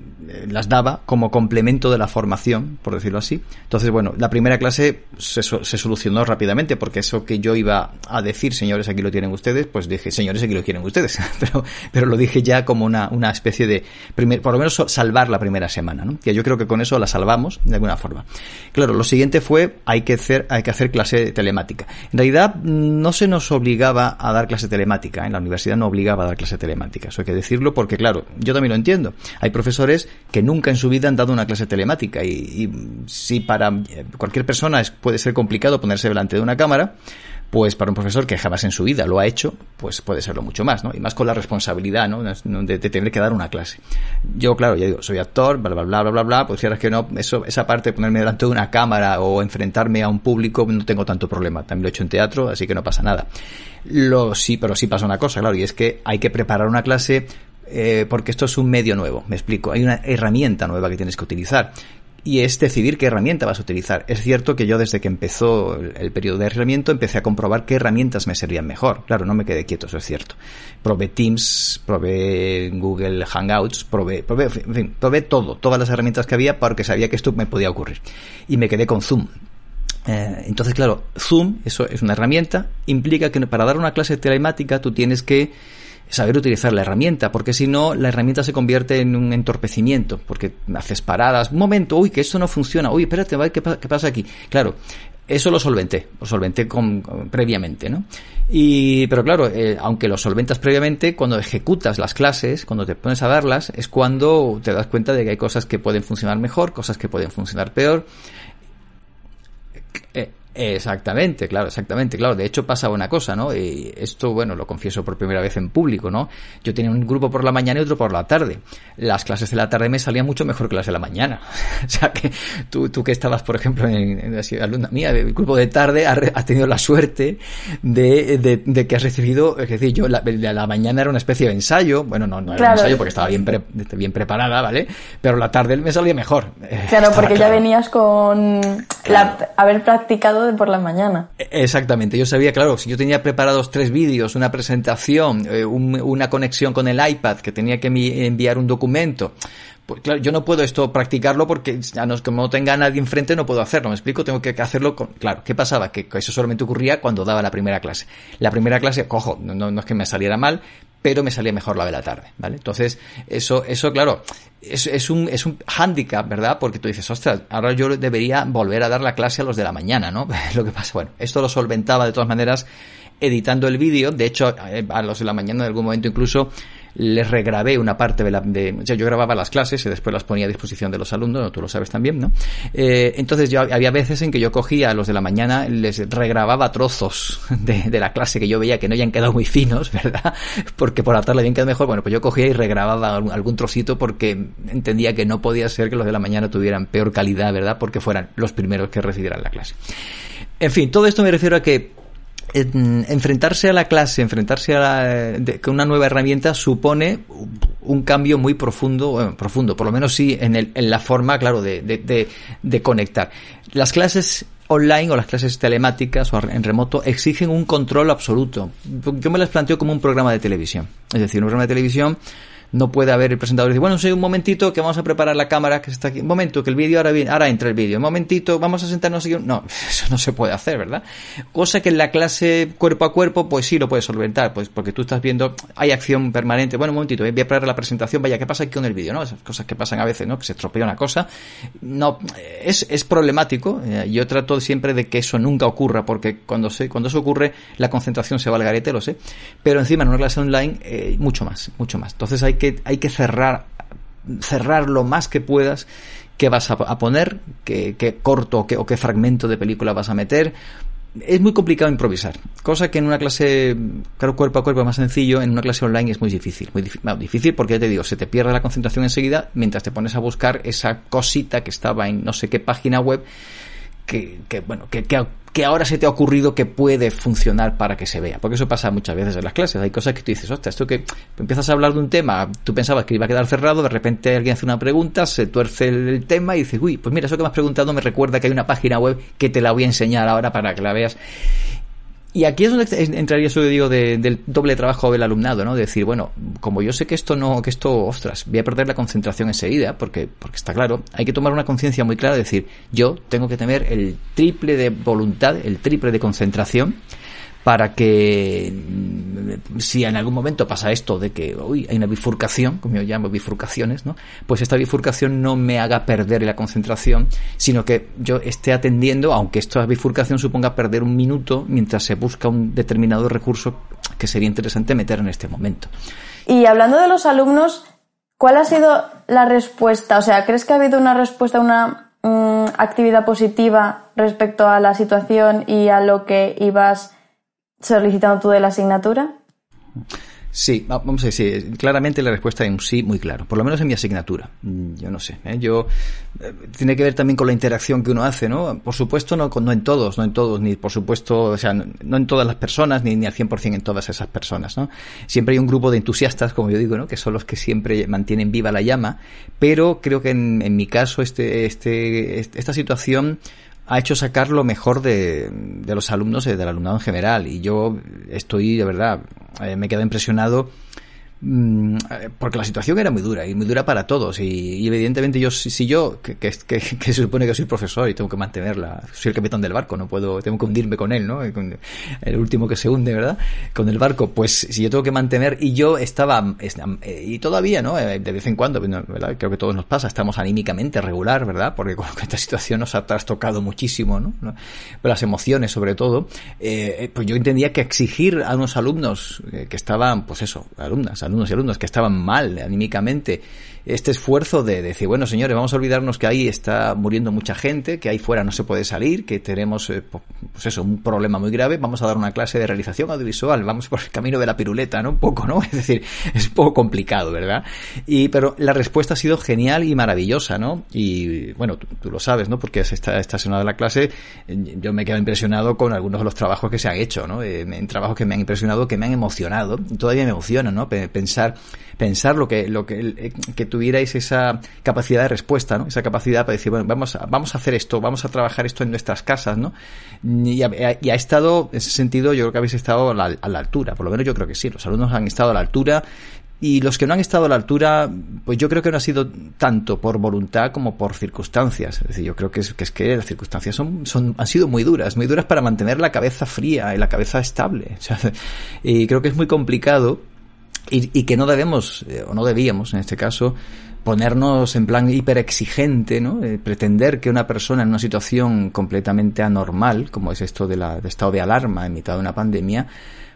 las daba como complemento de la formación, por decirlo así. Entonces, bueno, la primera clase se, se, solucionó rápidamente porque eso que yo iba a decir, señores, aquí lo tienen ustedes, pues dije, señores, aquí lo quieren ustedes. pero, pero lo dije ya como una, una especie de, primer, por lo menos salvar la primera semana, ¿no? Que yo creo que con eso la salvamos de alguna forma. Claro, lo siguiente fue, hay que hacer, hay que hacer clase telemática. En realidad, no se nos obligaba a dar clase telemática. En la universidad no obligaba a dar clase telemática. Eso hay que decirlo porque, claro, yo también lo entiendo. Hay profesores que nunca en su vida han dado una clase telemática y, si para cualquier persona puede ser complicado ponerse delante de una cámara, pues para un profesor que jamás en su vida lo ha hecho, pues puede serlo mucho más, ¿no? Y más con la responsabilidad, ¿no? De, de tener que dar una clase. Yo, claro, ya digo, soy actor, bla, bla, bla, bla, bla, bla, pues si ahora es que no, eso, esa parte de ponerme delante de una cámara o enfrentarme a un público, no tengo tanto problema. También lo he hecho en teatro, así que no pasa nada. Lo sí, pero sí pasa una cosa, claro, y es que hay que preparar una clase eh, porque esto es un medio nuevo, me explico. Hay una herramienta nueva que tienes que utilizar y es decidir qué herramienta vas a utilizar. Es cierto que yo desde que empezó el, periodo de aislamiento empecé a comprobar qué herramientas me servían mejor. Claro, no me quedé quieto, eso es cierto. Probé Teams, probé Google Hangouts, probé, probé, en fin, probé todo, todas las herramientas que había porque sabía que esto me podía ocurrir. Y me quedé con Zoom. Eh, entonces, claro, Zoom, eso es una herramienta, implica que para dar una clase telemática tú tienes que saber utilizar la herramienta, porque si no, la herramienta se convierte en un entorpecimiento, porque haces paradas, un momento, uy, que esto no funciona, uy, espérate, ¿qué, qué pasa aquí? Claro, eso lo solventé, lo solventé previamente, ¿no? Y, pero claro, eh, aunque lo solventas previamente, cuando ejecutas las clases, cuando te pones a darlas, es cuando te das cuenta de que hay cosas que pueden funcionar mejor, cosas que pueden funcionar peor. Eh, Exactamente, claro, exactamente, claro. De hecho pasaba una cosa, ¿no? Y esto, bueno, lo confieso por primera vez en público, ¿no? Yo tenía un grupo por la mañana y otro por la tarde. Las clases de la tarde me salían mucho mejor que las de la mañana. o sea que tú, tú que estabas, por ejemplo, en, en así, alumna mía, el grupo de tarde, has, has tenido la suerte de, de, de, que has recibido, es decir, yo, la, la, mañana era una especie de ensayo, bueno, no, no era claro. un ensayo porque estaba bien, pre, bien preparada, ¿vale? Pero la tarde me salía mejor. Claro, porque claro. ya venías con claro. la, haber practicado por la mañana. Exactamente, yo sabía, claro, si yo tenía preparados tres vídeos, una presentación, eh, un, una conexión con el iPad, que tenía que enviar un documento, pues claro, yo no puedo esto practicarlo porque ya no, como no tenga a nadie enfrente no puedo hacerlo, ¿me explico? Tengo que hacerlo con... Claro, ¿qué pasaba? Que eso solamente ocurría cuando daba la primera clase. La primera clase, cojo, no, no es que me saliera mal, pero me salía mejor la de la tarde, ¿vale? Entonces, eso, eso claro, es, es, un, es un hándicap, ¿verdad? Porque tú dices, ostras, ahora yo debería volver a dar la clase a los de la mañana, ¿no? Lo que pasa, bueno, esto lo solventaba de todas maneras editando el vídeo, de hecho, a los de la mañana en algún momento incluso les regrabé una parte de la... De, o sea, yo grababa las clases y después las ponía a disposición de los alumnos, tú lo sabes también, ¿no? Eh, entonces yo había veces en que yo cogía a los de la mañana, les regrababa trozos de, de, la clase que yo veía que no hayan quedado muy finos, ¿verdad? Porque por la tarde habían quedado mejor, bueno, pues yo cogía y regrababa algún, trocito porque entendía que no podía ser que los de la mañana tuvieran peor calidad, ¿verdad? Porque fueran los primeros que recibieran la clase. En fin, todo esto me refiero a que enfrentarse a la clase, enfrentarse a la, de, una nueva herramienta supone un cambio muy profundo, bueno, profundo, por lo menos sí en, el, en la forma, claro, de, de, de, conectar. Las clases online o las clases telemáticas o en remoto exigen un control absoluto. Yo me las planteo como un programa de televisión. Es decir, un programa de televisión no puede haber el presentador y decir, bueno, sí, un momentito que vamos a preparar la cámara que está aquí. Un momento, que el vídeo ahora viene, ahora entra el vídeo. Un momentito, vamos a sentarnos aquí. No, eso no se puede hacer, ¿verdad? Cosa que en la clase cuerpo a cuerpo, pues sí lo puedes solventar, pues porque tú estás viendo, hay acción permanente. Bueno, un momentito, voy a preparar la presentación, vaya, ¿qué pasa aquí con el vídeo? ¿No? Esas cosas que pasan a veces, ¿no? Que se estropea una cosa. No, es, es problemático. Eh, yo trato siempre de que eso nunca ocurra, porque cuando se, cuando eso ocurre, la concentración se va al garete, lo sé. Pero encima en una clase online, eh, mucho más, mucho más. Entonces hay que, hay que cerrar, cerrar lo más que puedas qué vas a, poner, qué, corto o qué, o qué fragmento de película vas a meter, es muy complicado improvisar, cosa que en una clase claro, cuerpo a cuerpo es más sencillo, en una clase online es muy difícil, muy difícil porque ya te digo, se te pierde la concentración enseguida mientras te pones a buscar esa cosita que estaba en no sé qué página web que, que bueno, que, que, ahora se te ha ocurrido que puede funcionar para que se vea. Porque eso pasa muchas veces en las clases. Hay cosas que tú dices, ostras, esto que empiezas a hablar de un tema, tú pensabas que iba a quedar cerrado, de repente alguien hace una pregunta, se tuerce el, tema y dices, uy, pues mira, eso que me has preguntado me recuerda que hay una página web que te la voy a enseñar ahora para que la veas. Y aquí es donde entraría eso digo del doble trabajo del alumnado, ¿no? De decir, bueno, como yo sé que esto no, que esto, ostras, voy a perder la concentración enseguida, porque, porque está claro, hay que tomar una conciencia muy clara de decir, yo tengo que tener el triple de voluntad, el triple de concentración, para que mm, si en algún momento pasa esto de que uy, hay una bifurcación, como yo llamo bifurcaciones, ¿no? pues esta bifurcación no me haga perder la concentración, sino que yo esté atendiendo, aunque esta bifurcación suponga perder un minuto mientras se busca un determinado recurso que sería interesante meter en este momento. Y hablando de los alumnos, ¿cuál ha sido la respuesta? O sea, ¿crees que ha habido una respuesta, una mm, actividad positiva respecto a la situación y a lo que ibas solicitando tú de la asignatura? Sí, vamos a decir, claramente la respuesta es un sí muy claro, por lo menos en mi asignatura. Mm, yo no sé, ¿eh? yo eh, tiene que ver también con la interacción que uno hace, ¿no? Por supuesto no, no en todos, no en todos, ni por supuesto, o sea, no, en todas las personas, ni, ni al 100% en todas esas personas, ¿no? Siempre hay un grupo de entusiastas, como yo digo, ¿no? Que son los que siempre mantienen viva la llama, pero creo que en, en mi caso este, este, esta situación ha hecho sacar lo mejor de, de los alumnos y del alumnado en general. Y yo estoy, de verdad, eh, me he quedado impresionado porque la situación era muy dura y muy dura para todos. Y, evidentemente yo si, yo que, que, que, se supone que soy profesor y tengo que mantenerla soy el capitán del barco no puedo tengo que hundirme con él no el último que se hunde verdad con el barco pues si yo tengo que mantener y yo estaba eh, y todavía no eh, de vez en cuando ¿verdad? creo que todos nos pasa estamos anímicamente regular verdad porque con esta situación nos ha trastocado muchísimo no las emociones sobre todo eh, pues yo entendía que exigir a unos alumnos que estaban pues eso alumnas alumnos y alumnos que estaban mal anímicamente este esfuerzo de, decir, bueno, señores, vamos a olvidarnos que ahí está muriendo mucha gente, que ahí fuera no se puede salir, que tenemos, eh, pues eso, un problema muy grave, vamos a dar una clase de realización audiovisual, vamos por el camino de la piruleta, ¿no? Un poco, ¿no? Es decir, es un poco complicado, ¿verdad? Y, pero la respuesta ha sido genial y maravillosa, ¿no? Y, bueno, tú, lo sabes, ¿no? Porque esta, esta de la clase yo me he quedado impresionado con algunos de los trabajos que se han hecho, ¿no? Eh, en trabajos que me han impresionado, que me han emocionado, todavía me emocionan, ¿no? Pensar, pensar lo que, lo que, eh, que tuvierais esa capacidad de respuesta, ¿no? Esa capacidad para decir, bueno, vamos a, vamos a hacer esto, vamos a trabajar esto en nuestras casas, ¿no? Y ha, estado, en ese sentido, yo creo que habéis estado a la, a la altura, por lo menos yo creo que sí, los alumnos han estado a la altura y los que no han estado a la altura, pues yo creo que no ha sido tanto por voluntad como por circunstancias. Es decir, yo creo que es que, es que las circunstancias son, son, han sido muy duras, muy duras para mantener la cabeza fría y la cabeza estable. y creo que es muy complicado y, que no debemos, eh, o no debíamos en este caso, ponernos en plan hiper exigente, ¿no? Eh, pretender que una persona en una situación completamente anormal, como es esto de la, de estado de alarma en mitad de una pandemia,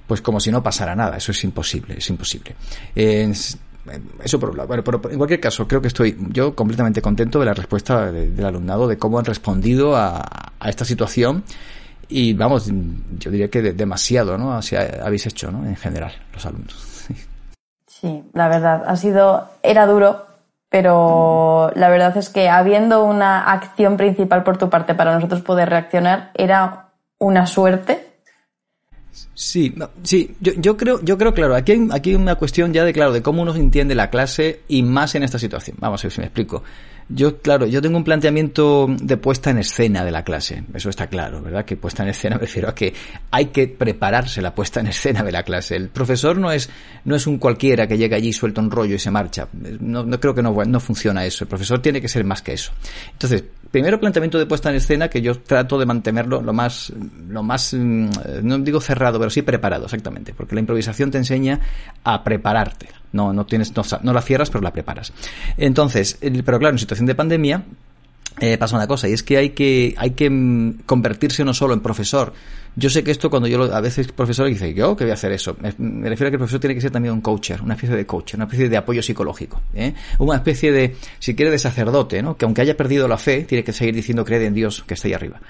pues como si no pasara nada. Eso es imposible, es imposible. eso por un lado. Bueno, pero en cualquier caso, creo que estoy yo completamente contento de la respuesta del alumnado, de cómo han respondido a, a esta situación. Y vamos, yo diría que demasiado, ¿no? Así habéis hecho, ¿no? En general, los alumnos. Sí, la verdad, ha sido, era duro, pero la verdad es que habiendo una acción principal por tu parte para nosotros poder reaccionar, era una suerte. Sí, sí, yo, creo, yo creo, claro, aquí hay, aquí una cuestión ya de, claro, de cómo uno entiende la clase y más en esta situación. Vamos a ver si me explico. Yo, claro, yo tengo un planteamiento de puesta en escena de la clase, eso está claro, ¿verdad? Que puesta en escena me refiero a que hay que prepararse la puesta en escena de la clase. El profesor no es, no es un cualquiera que llega allí, suelta un rollo y se marcha. No, no creo que no, no funciona eso. El profesor tiene que ser más que eso. Entonces, primero planteamiento de puesta en escena que yo trato de mantenerlo lo más, lo más, mm, no digo cerrado, pero sí preparado, exactamente, porque la improvisación te enseña a prepararte. No, no tienes, no, no la cierras, pero la preparas. Entonces, pero claro, en situación de pandemia, eh, pasa una cosa, y es que hay que, hay que mm, convertirse no solo en profesor, yo sé que esto cuando yo a veces profesor dice, yo que voy a hacer eso, me, refiero a que el profesor tiene que ser también un coacher, una especie de coach, una especie de apoyo psicológico, ¿eh? una especie de, si quiere, de sacerdote, ¿no? que aunque haya perdido la fe, tiene que seguir diciendo cree en Dios que está ahí arriba.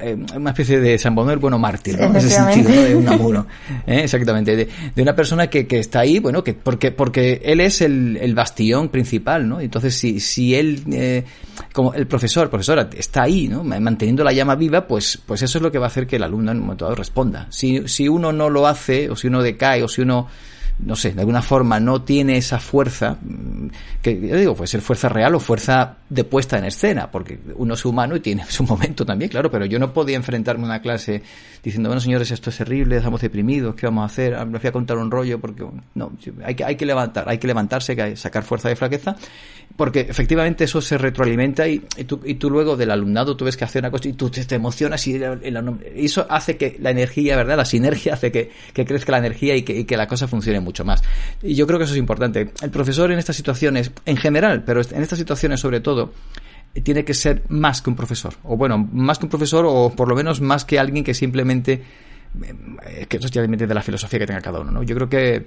Eh, una, especie de San Bono bueno mártir, ¿no? en ese sentido, de un amuro, ¿eh? exactamente, de, una persona que, que, está ahí, bueno, que porque, porque él es el, el bastión principal, ¿no? Entonces, si, si él, eh, como el profesor, profesora, está ahí, ¿no? Manteniendo la llama viva, pues, pues eso es lo que va a hacer que el alumno en responda. Si, si uno no lo hace, o si uno decae, o si uno no sé, de alguna forma no tiene esa fuerza, mm, que yo digo, puede ser fuerza real o fuerza de puesta en escena, porque uno es humano y tiene su momento también, claro, pero yo no podía enfrentarme a una clase diciendo, bueno, señores, esto es terrible, estamos deprimidos, ¿qué vamos a hacer? Ah, me fui a contar un rollo, porque no, hay que, hay que levantar, hay que levantarse, hay que sacar fuerza de flaqueza, porque efectivamente eso se retroalimenta y, tú, y tú luego del alumnado tú ves que hace una cosa y tú te, emocionas y, eso hace que la energía, ¿verdad? La sinergia hace que, que crezca la energía y que la cosa funcione mucho más. Y yo creo que eso es importante. El profesor en estas situaciones, en general, pero en estas situaciones sobre todo, tiene que ser más que un profesor. O bueno, más que un profesor o por lo menos más que alguien que simplemente... Eh, que eso ya de la filosofía que tenga cada uno, ¿no? Yo creo que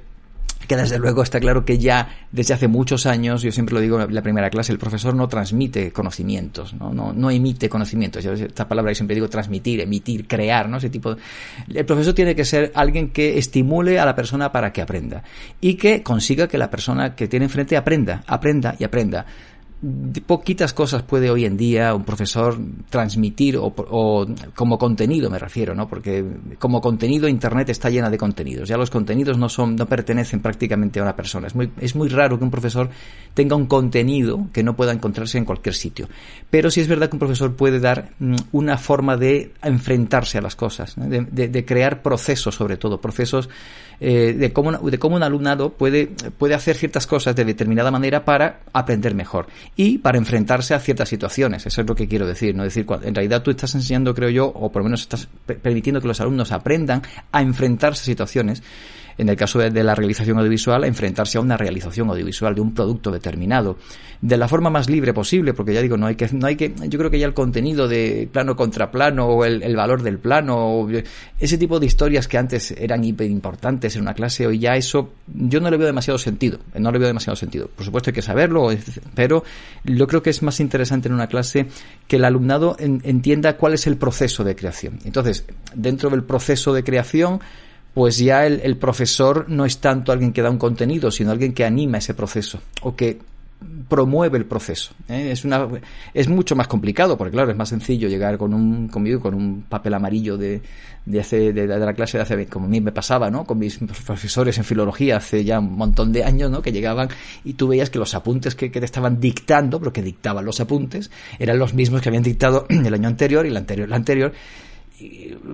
que desde luego está claro que ya desde hace muchos años, yo siempre lo digo en la primera clase, el profesor no transmite conocimientos, no, no, no emite conocimientos. Yo esta palabra siempre digo transmitir, emitir, crear, ¿no? Ese tipo. El profesor tiene que ser alguien que estimule a la persona para que aprenda y que consiga que la persona que tiene enfrente aprenda, aprenda y aprenda poquitas cosas puede hoy en día un profesor transmitir o, como contenido me refiero, ¿no? Porque como contenido Internet está llena de contenidos. Ya los contenidos no son, no pertenecen prácticamente a una persona. Es muy, es muy raro que un profesor tenga un contenido que no pueda encontrarse en cualquier sitio. Pero sí es verdad que un profesor puede dar mm, una forma de enfrentarse a las cosas, de, de crear procesos sobre todo, procesos eh, de, cómo, de cómo un alumnado puede, puede hacer ciertas cosas de determinada manera para aprender mejor y para enfrentarse a ciertas situaciones. Eso es lo que quiero decir. ¿no? Es decir, en realidad tú estás enseñando, creo yo, o por lo menos estás permitiendo que los alumnos aprendan a enfrentarse a situaciones en el caso de, la realización audiovisual, enfrentarse a una realización audiovisual de un producto determinado, de la forma más libre posible, porque ya digo, no hay que, no hay que, yo creo que ya el contenido de plano contra plano, o el, valor del plano, ese tipo de historias que antes eran hiper importantes en una clase, hoy ya eso, yo no le veo demasiado sentido, no le veo demasiado sentido. Por supuesto hay que saberlo, pero yo creo que es más interesante en una clase que el alumnado entienda cuál es el proceso de creación. Entonces, dentro del proceso de creación, pues ya el, profesor no es tanto alguien que da un contenido, sino alguien que anima ese proceso o que promueve el proceso. ¿eh? Es, una, es mucho más complicado, porque claro, es más sencillo llegar con un, conmigo con un papel amarillo de, de, hace, de, la clase de hace, como a mí me pasaba, ¿no? Con mis profesores en filología hace ya un montón de años, ¿no? Que llegaban y tú veías que los apuntes que, te estaban dictando, porque dictaban los apuntes, eran los mismos que habían dictado el año anterior y el anterior, el anterior,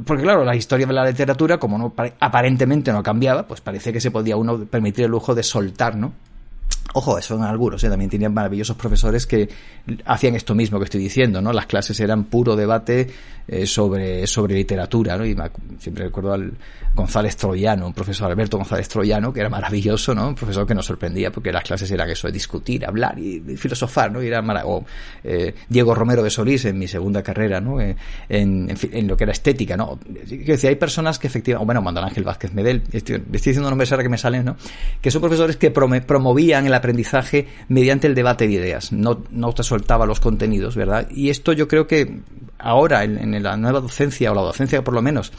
porque claro, la historia de la literatura, como no aparentemente no cambiaba, pues parece que se podía uno permitir el lujo de soltar, ¿no? Ojo, son algunos, ¿eh? también tenían maravillosos profesores que hacían esto mismo que estoy diciendo, ¿no? Las clases eran puro debate eh, sobre, sobre literatura, ¿no? Y siempre recuerdo al González Troyano, un profesor Alberto González Troyano, que era maravilloso, ¿no? Un profesor que nos sorprendía porque las clases eran eso, discutir, hablar y, filosofar, ¿no? Y era o eh, Diego Romero de Solís en mi segunda carrera, ¿no? Eh, en, en, lo que era estética, ¿no? Que decía, hay personas que efectivamente, bueno, Manuel Ángel Vázquez Medel, estoy, estoy diciendo nombres ahora que me salen, ¿no? Que son profesores que promovían el aprendizaje mediante el debate de ideas, no, no te soltaba los contenidos, ¿verdad? Y esto yo creo que ahora en, la nueva docencia, o la docencia por lo menos,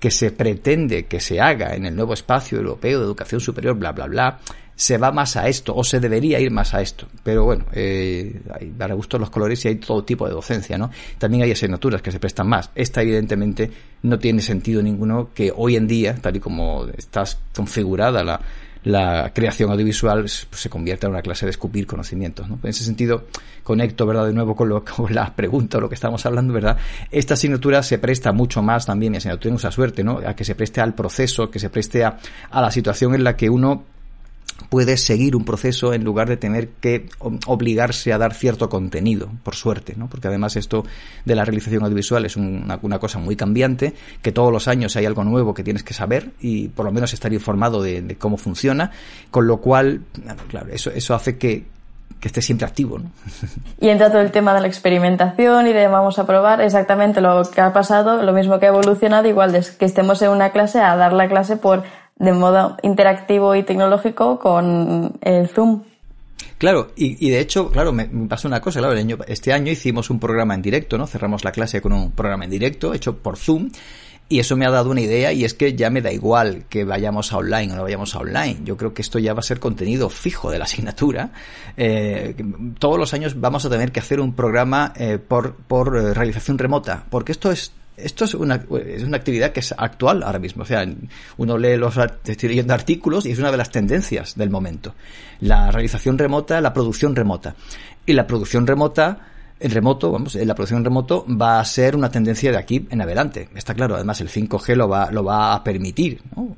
que se pretende que se haga en el nuevo espacio europeo de educación superior, bla, bla, bla, se va más a esto, o se debería ir más a esto. Pero bueno, eh, hay para gusto los colores y hay todo tipo de docencia, ¿no? También hay asignaturas que se prestan más. Esta, evidentemente, no tiene sentido ninguno que hoy en día, tal y como está configurada la, la creación audiovisual pues, se convierta en una clase de escupir conocimientos. ¿no? En ese sentido, conecto, ¿verdad?, de nuevo con, lo, con la pregunta o lo que estamos hablando, ¿verdad? Esta asignatura se presta mucho más también, mi asignatura en esa suerte, ¿no? A que se preste al proceso, que se preste a, a la situación en la que uno puede seguir un proceso en lugar de tener que obligarse a dar cierto contenido, por suerte, ¿no? Porque además esto de la realización audiovisual es una, una, cosa muy cambiante, que todos los años hay algo nuevo que tienes que saber y por lo menos estar informado de, cómo funciona, con lo cual, claro, eso, eso hace que, que esté siempre activo. ¿no? Y entra todo el tema de la experimentación y de vamos a probar exactamente lo que ha pasado, lo mismo que ha evolucionado, igual de que estemos en una clase a dar la clase por de modo interactivo y tecnológico con el Zoom. Claro, y, de hecho, claro, me, pasó una cosa, claro, el año, este año hicimos un programa en directo, ¿no? Cerramos la clase con un programa en directo hecho por Zoom y eso me ha dado una idea y es que ya me da igual que vayamos a online o no vayamos a online. Yo creo que esto ya va a ser contenido fijo de la asignatura. Eh, todos los años vamos a tener que hacer un programa eh, por, por realización remota, porque esto es esto es una, es una actividad que es actual ahora mismo. O sea, uno lee los, estoy leyendo artículos y es una de las tendencias del momento. La realización remota, la producción remota. Y la producción remota, en remoto, vamos, la producción en remoto va a ser una tendencia de aquí en adelante. Está claro, además el 5G lo va, lo va a permitir, ¿no?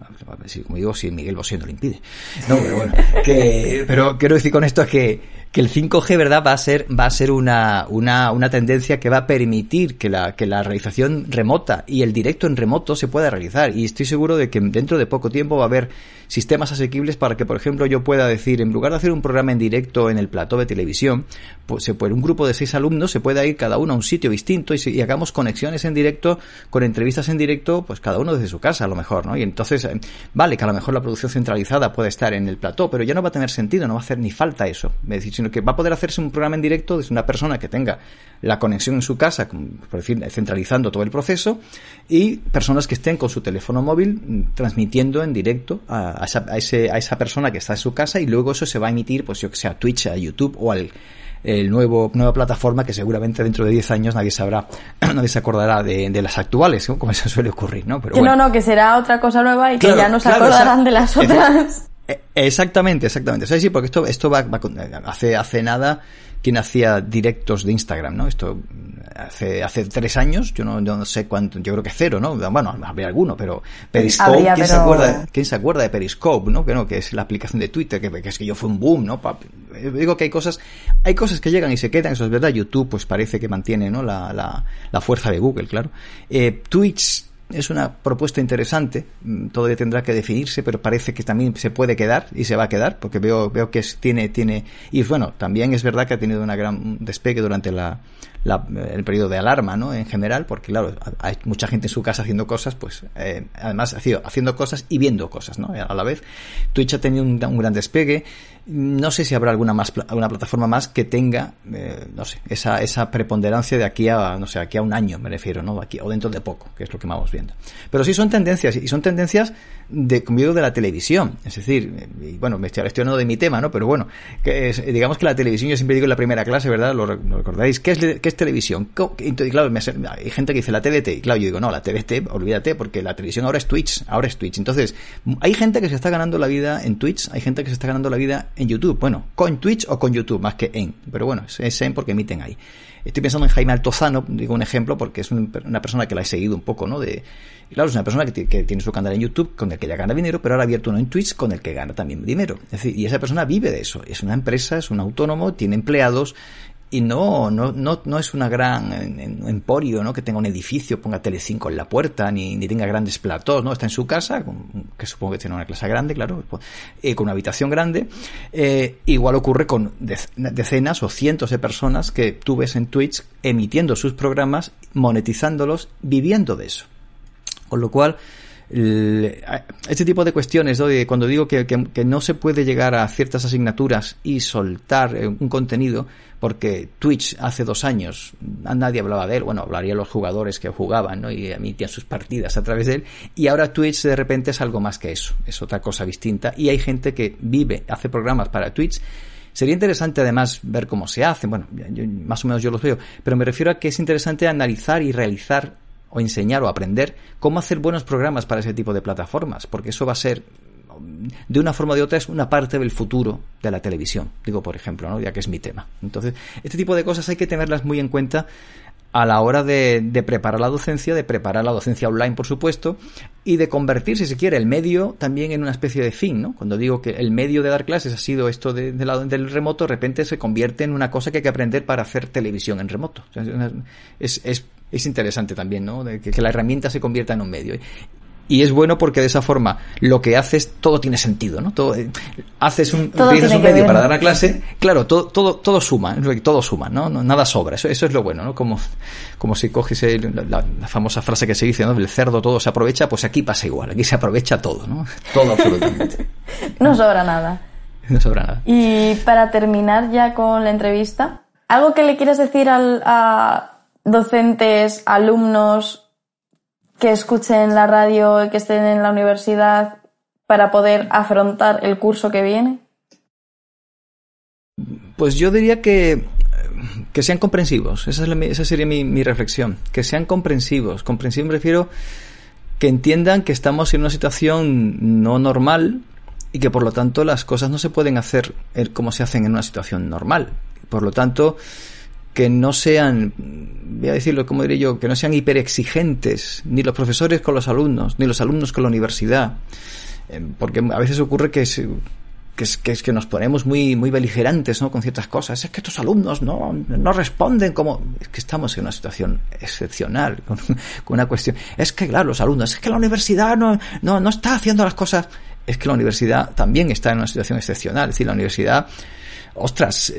Como digo, si Miguel Bosé no lo impide. No, pero bueno, que, pero quiero decir con esto es que, el 5G, ¿verdad? Va a ser, va a ser una, una, una tendencia que va a permitir que la, que la realización remota y el directo en remoto se pueda realizar. Y estoy seguro de que dentro de poco tiempo va a haber sistemas asequibles para que, por ejemplo, yo pueda decir, en lugar de hacer un programa en directo en el plató de televisión, pues se puede, un grupo de seis alumnos se pueda ir cada uno a un sitio distinto y, y hagamos conexiones en directo, con entrevistas en directo, pues cada uno desde su casa a lo mejor, ¿no? Y entonces, vale, que a lo mejor la producción centralizada puede estar en el plató, pero ya no va a tener sentido, no va a hacer ni falta eso. Es decir, sino que va a poder hacerse un programa en directo desde una persona que tenga la conexión en su casa, por decir, centralizando todo el proceso, y personas que estén con su teléfono móvil transmitiendo en directo a, a, esa, a, ese, a esa persona que está en su casa y luego eso se va a emitir, pues yo que sé, a Twitch, a YouTube o al el nuevo nueva plataforma que seguramente dentro de 10 años nadie sabrá, nadie se acordará de, de las actuales, ¿no? como eso suele ocurrir, ¿no? Pero que bueno. no, no, que será otra cosa nueva y claro, que ya no se claro, acordarán de las otras. Exactamente, exactamente. O sea, sí, porque esto, esto va, va hace, hace nada quien hacía directos de Instagram, ¿no? Esto hace, hace tres años, yo no, no sé cuánto, yo creo que cero, ¿no? Bueno, habría alguno, pero Periscope, Habría, ¿quién, pero... Se acuerda, ¿quién se acuerda de Periscope, no? Que no, que es la aplicación de Twitter, que, que es que yo fue un boom, ¿no? Digo que hay cosas, hay cosas que llegan y se quedan, eso es verdad. YouTube, pues parece que mantiene, ¿no? La, la, la fuerza de Google, claro. Eh, Twitch, es una propuesta interesante, todavía tendrá que definirse, pero parece que también se puede quedar y se va a quedar, porque veo, veo que tiene, tiene, y bueno, también es verdad que ha tenido una gran despegue durante la, la, el periodo de alarma, ¿no? En general, porque claro, hay mucha gente en su casa haciendo cosas, pues, eh, además haciendo cosas y viendo cosas, ¿no? A la vez. Twitch ha tenido un, un gran despegue, no sé si habrá alguna más alguna plataforma más que tenga eh, no sé esa esa preponderancia de aquí a no sé aquí a un año me refiero no aquí o dentro de poco que es lo que vamos viendo pero sí son tendencias y son tendencias de de la televisión es decir y bueno me estoy, estoy hablando de mi tema no pero bueno que es, digamos que la televisión yo siempre digo en la primera clase verdad lo, recordáis qué es qué es televisión claro me, hay gente que dice la TVT y claro yo digo no la TVT olvídate porque la televisión ahora es Twitch ahora es Twitch entonces hay gente que se está ganando la vida en Twitch hay gente que se está ganando la vida en YouTube. Bueno, con Twitch o con YouTube, más que en. Pero bueno, es en porque emiten ahí. Estoy pensando en Jaime Altozano, digo un ejemplo, porque es un, una persona que la he seguido un poco, ¿no? De, claro, es una persona que, que, tiene su canal en YouTube con el que ya gana dinero, pero ahora ha abierto uno en Twitch con el que gana también dinero. Es decir, y esa persona vive de eso. Es una empresa, es un autónomo, tiene empleados y no, no, no, no es una gran emporio, ¿no? Que tenga un edificio, ponga Telecinco en la puerta, ni, ni tenga grandes platós, ¿no? Está en su casa, que supongo que tiene una clase grande, claro, eh, con una habitación grande. Eh, igual ocurre con decenas o cientos de personas que tú ves en Twitch emitiendo sus programas, monetizándolos, viviendo de eso. Con lo cual, este tipo de cuestiones, ¿no? de cuando digo que, que, no se puede llegar a ciertas asignaturas y soltar eh, un contenido, porque Twitch hace dos años nadie hablaba de él, bueno, hablaría los jugadores que jugaban ¿no? y emitían sus partidas a través de él, y ahora Twitch de repente es algo más que eso, es otra cosa distinta, y hay gente que vive, hace programas para Twitch, Sería interesante además ver cómo se hace, bueno, yo, más o menos yo los veo, pero me refiero a que es interesante analizar y realizar o enseñar o aprender cómo hacer buenos programas para ese tipo de plataformas, porque eso va a ser de una forma o de otra es una parte del futuro de la televisión, digo por ejemplo, ¿no? ya que es mi tema. Entonces, este tipo de cosas hay que tenerlas muy en cuenta a la hora de, preparar la docencia, de preparar la docencia online, por supuesto, y de convertir, si se quiere, el medio también en una especie de fin, ¿no? Cuando digo que el medio de dar clases ha sido esto de, del remoto, de repente se convierte en una cosa que hay que aprender para hacer televisión en remoto. es, es interesante también, ¿no? De que, que, la herramienta se convierta en un medio y es bueno porque de esa forma lo que haces todo tiene sentido, ¿no? Todo, eh, haces un, utilizas un medio para dar la clase, claro, todo, todo, todo suma, todo suma, ¿no? Nada sobra, eso, eso es lo bueno, ¿no? Como, como si coges la, famosa frase que se dice, ¿no? El cerdo todo se aprovecha, pues aquí pasa igual, aquí se aprovecha todo, ¿no? Todo absolutamente. no sobra nada. No sobra nada. Y para terminar ya con la entrevista, ¿algo que le quieras decir al, a docentes, alumnos, que escuchen la radio y que estén en la universidad para poder afrontar el curso que viene? Pues yo diría que, que sean comprensivos. Esa, esa sería mi, mi, reflexión. Que sean comprensivos. Comprensivos me refiero que entiendan que estamos en una situación no normal y que por lo tanto las cosas no se pueden hacer como se hacen en una situación normal. Por lo tanto, que no sean, voy a decirlo como diré yo, que no sean hiperexigentes, ni los profesores con los alumnos, ni los alumnos con la universidad, eh, porque a veces ocurre que, es, que, es, que nos ponemos muy, muy beligerantes ¿no? con ciertas cosas. Es que estos alumnos no, no responden como... Es que estamos en una situación excepcional, con, con una cuestión. Es que, claro, los alumnos, es que la universidad no, no, no está haciendo las cosas... Es que la universidad también está en una situación excepcional. Es decir, la universidad ostras,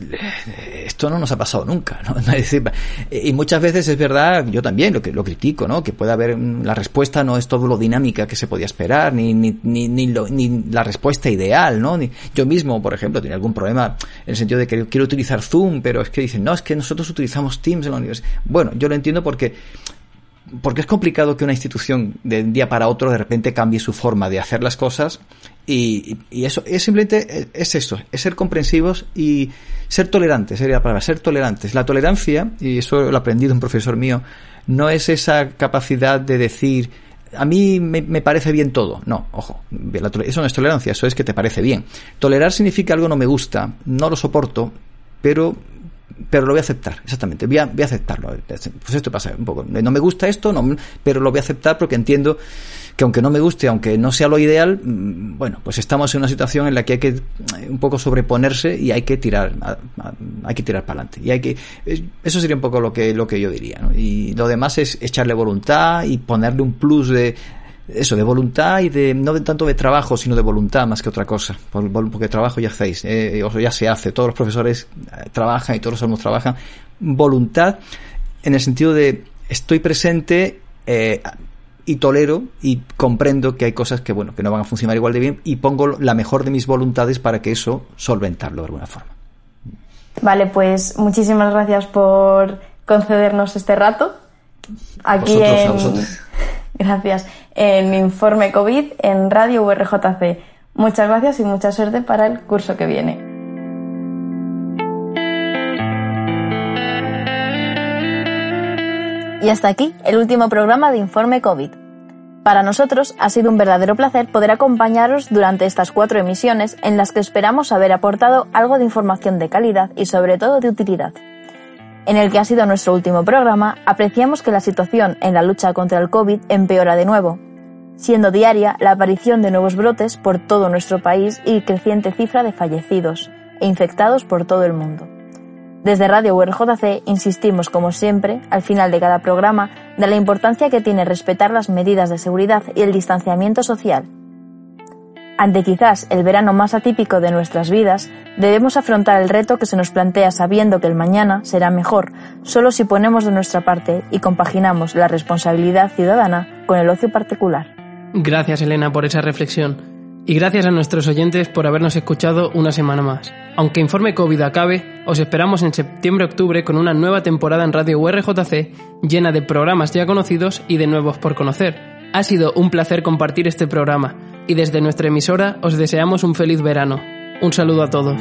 esto no nos ha pasado nunca, ¿no? y muchas veces es verdad, yo también lo que lo critico, ¿no? Que puede haber la respuesta no es todo lo dinámica que se podía esperar, ni ni ni ni, la respuesta ideal, ¿no? Ni, yo mismo, por ejemplo, tenía algún problema en el sentido de que quiero utilizar Zoom, pero es que dicen, "No, es que nosotros utilizamos Teams en la universidad." Bueno, yo lo entiendo porque porque es complicado que una institución de un día para otro de repente cambie su forma de hacer las cosas y, eso es simplemente es eso, es ser comprensivos y ser tolerantes, sería la palabra, ser tolerantes. La tolerancia, y eso lo he aprendido un profesor mío, no es esa capacidad de decir a mí me, parece bien todo. No, ojo, eso no es tolerancia, eso es que te parece bien. Tolerar significa algo no me gusta, no lo soporto, pero pero lo voy a aceptar, exactamente, voy a, voy a aceptarlo. Pues esto pasa un poco, no me gusta esto, no, pero lo voy a aceptar porque entiendo que aunque no me guste, aunque no sea lo ideal, mm, bueno, pues estamos en una situación en la que hay que eh, un poco sobreponerse y hay que tirar, hay que tirar para adelante. Y hay que, eso sería un poco lo que, lo que yo diría, Y lo demás es echarle voluntad y ponerle un plus de, eso, de voluntad y de, no de tanto de trabajo, sino de voluntad más que otra cosa. Porque trabajo ya hacéis, eh, ya se hace, todos los profesores eh, trabajan y todos los alumnos trabajan. Voluntad en el sentido de estoy presente eh, y tolero y comprendo que hay cosas que, bueno, que no van a funcionar igual de bien y pongo la mejor de mis voluntades para que eso solventarlo de alguna forma. Vale, pues muchísimas gracias por concedernos este rato. Aquí en... Gracias. En informe COVID en Radio URJC. Muchas gracias y mucha suerte para el curso que viene. Y hasta aquí el último programa de Informe COVID. Para nosotros ha sido un verdadero placer poder acompañaros durante estas cuatro emisiones en las que esperamos haber aportado algo de información de calidad y sobre todo de utilidad en el que ha sido nuestro último programa, apreciamos que la situación en la lucha contra el COVID empeora de nuevo, siendo diaria la aparición de nuevos brotes por todo nuestro país y creciente cifra de fallecidos e infectados por todo el mundo. Desde Radio URJC insistimos, como siempre, al final de cada programa, de la importancia que tiene respetar las medidas de seguridad y el distanciamiento social, ante quizás el verano más atípico de nuestras vidas, debemos afrontar el reto que se nos plantea sabiendo que el mañana será mejor solo si ponemos de nuestra parte y compaginamos la responsabilidad ciudadana con el ocio particular. Gracias Elena por esa reflexión y gracias a nuestros oyentes por habernos escuchado una semana más. Aunque Informe COVID acabe, os esperamos en septiembre-octubre con una nueva temporada en Radio URJC llena de programas ya conocidos y de nuevos por conocer. Ha sido un placer compartir este programa y desde nuestra emisora os deseamos un feliz verano. Un saludo a todos.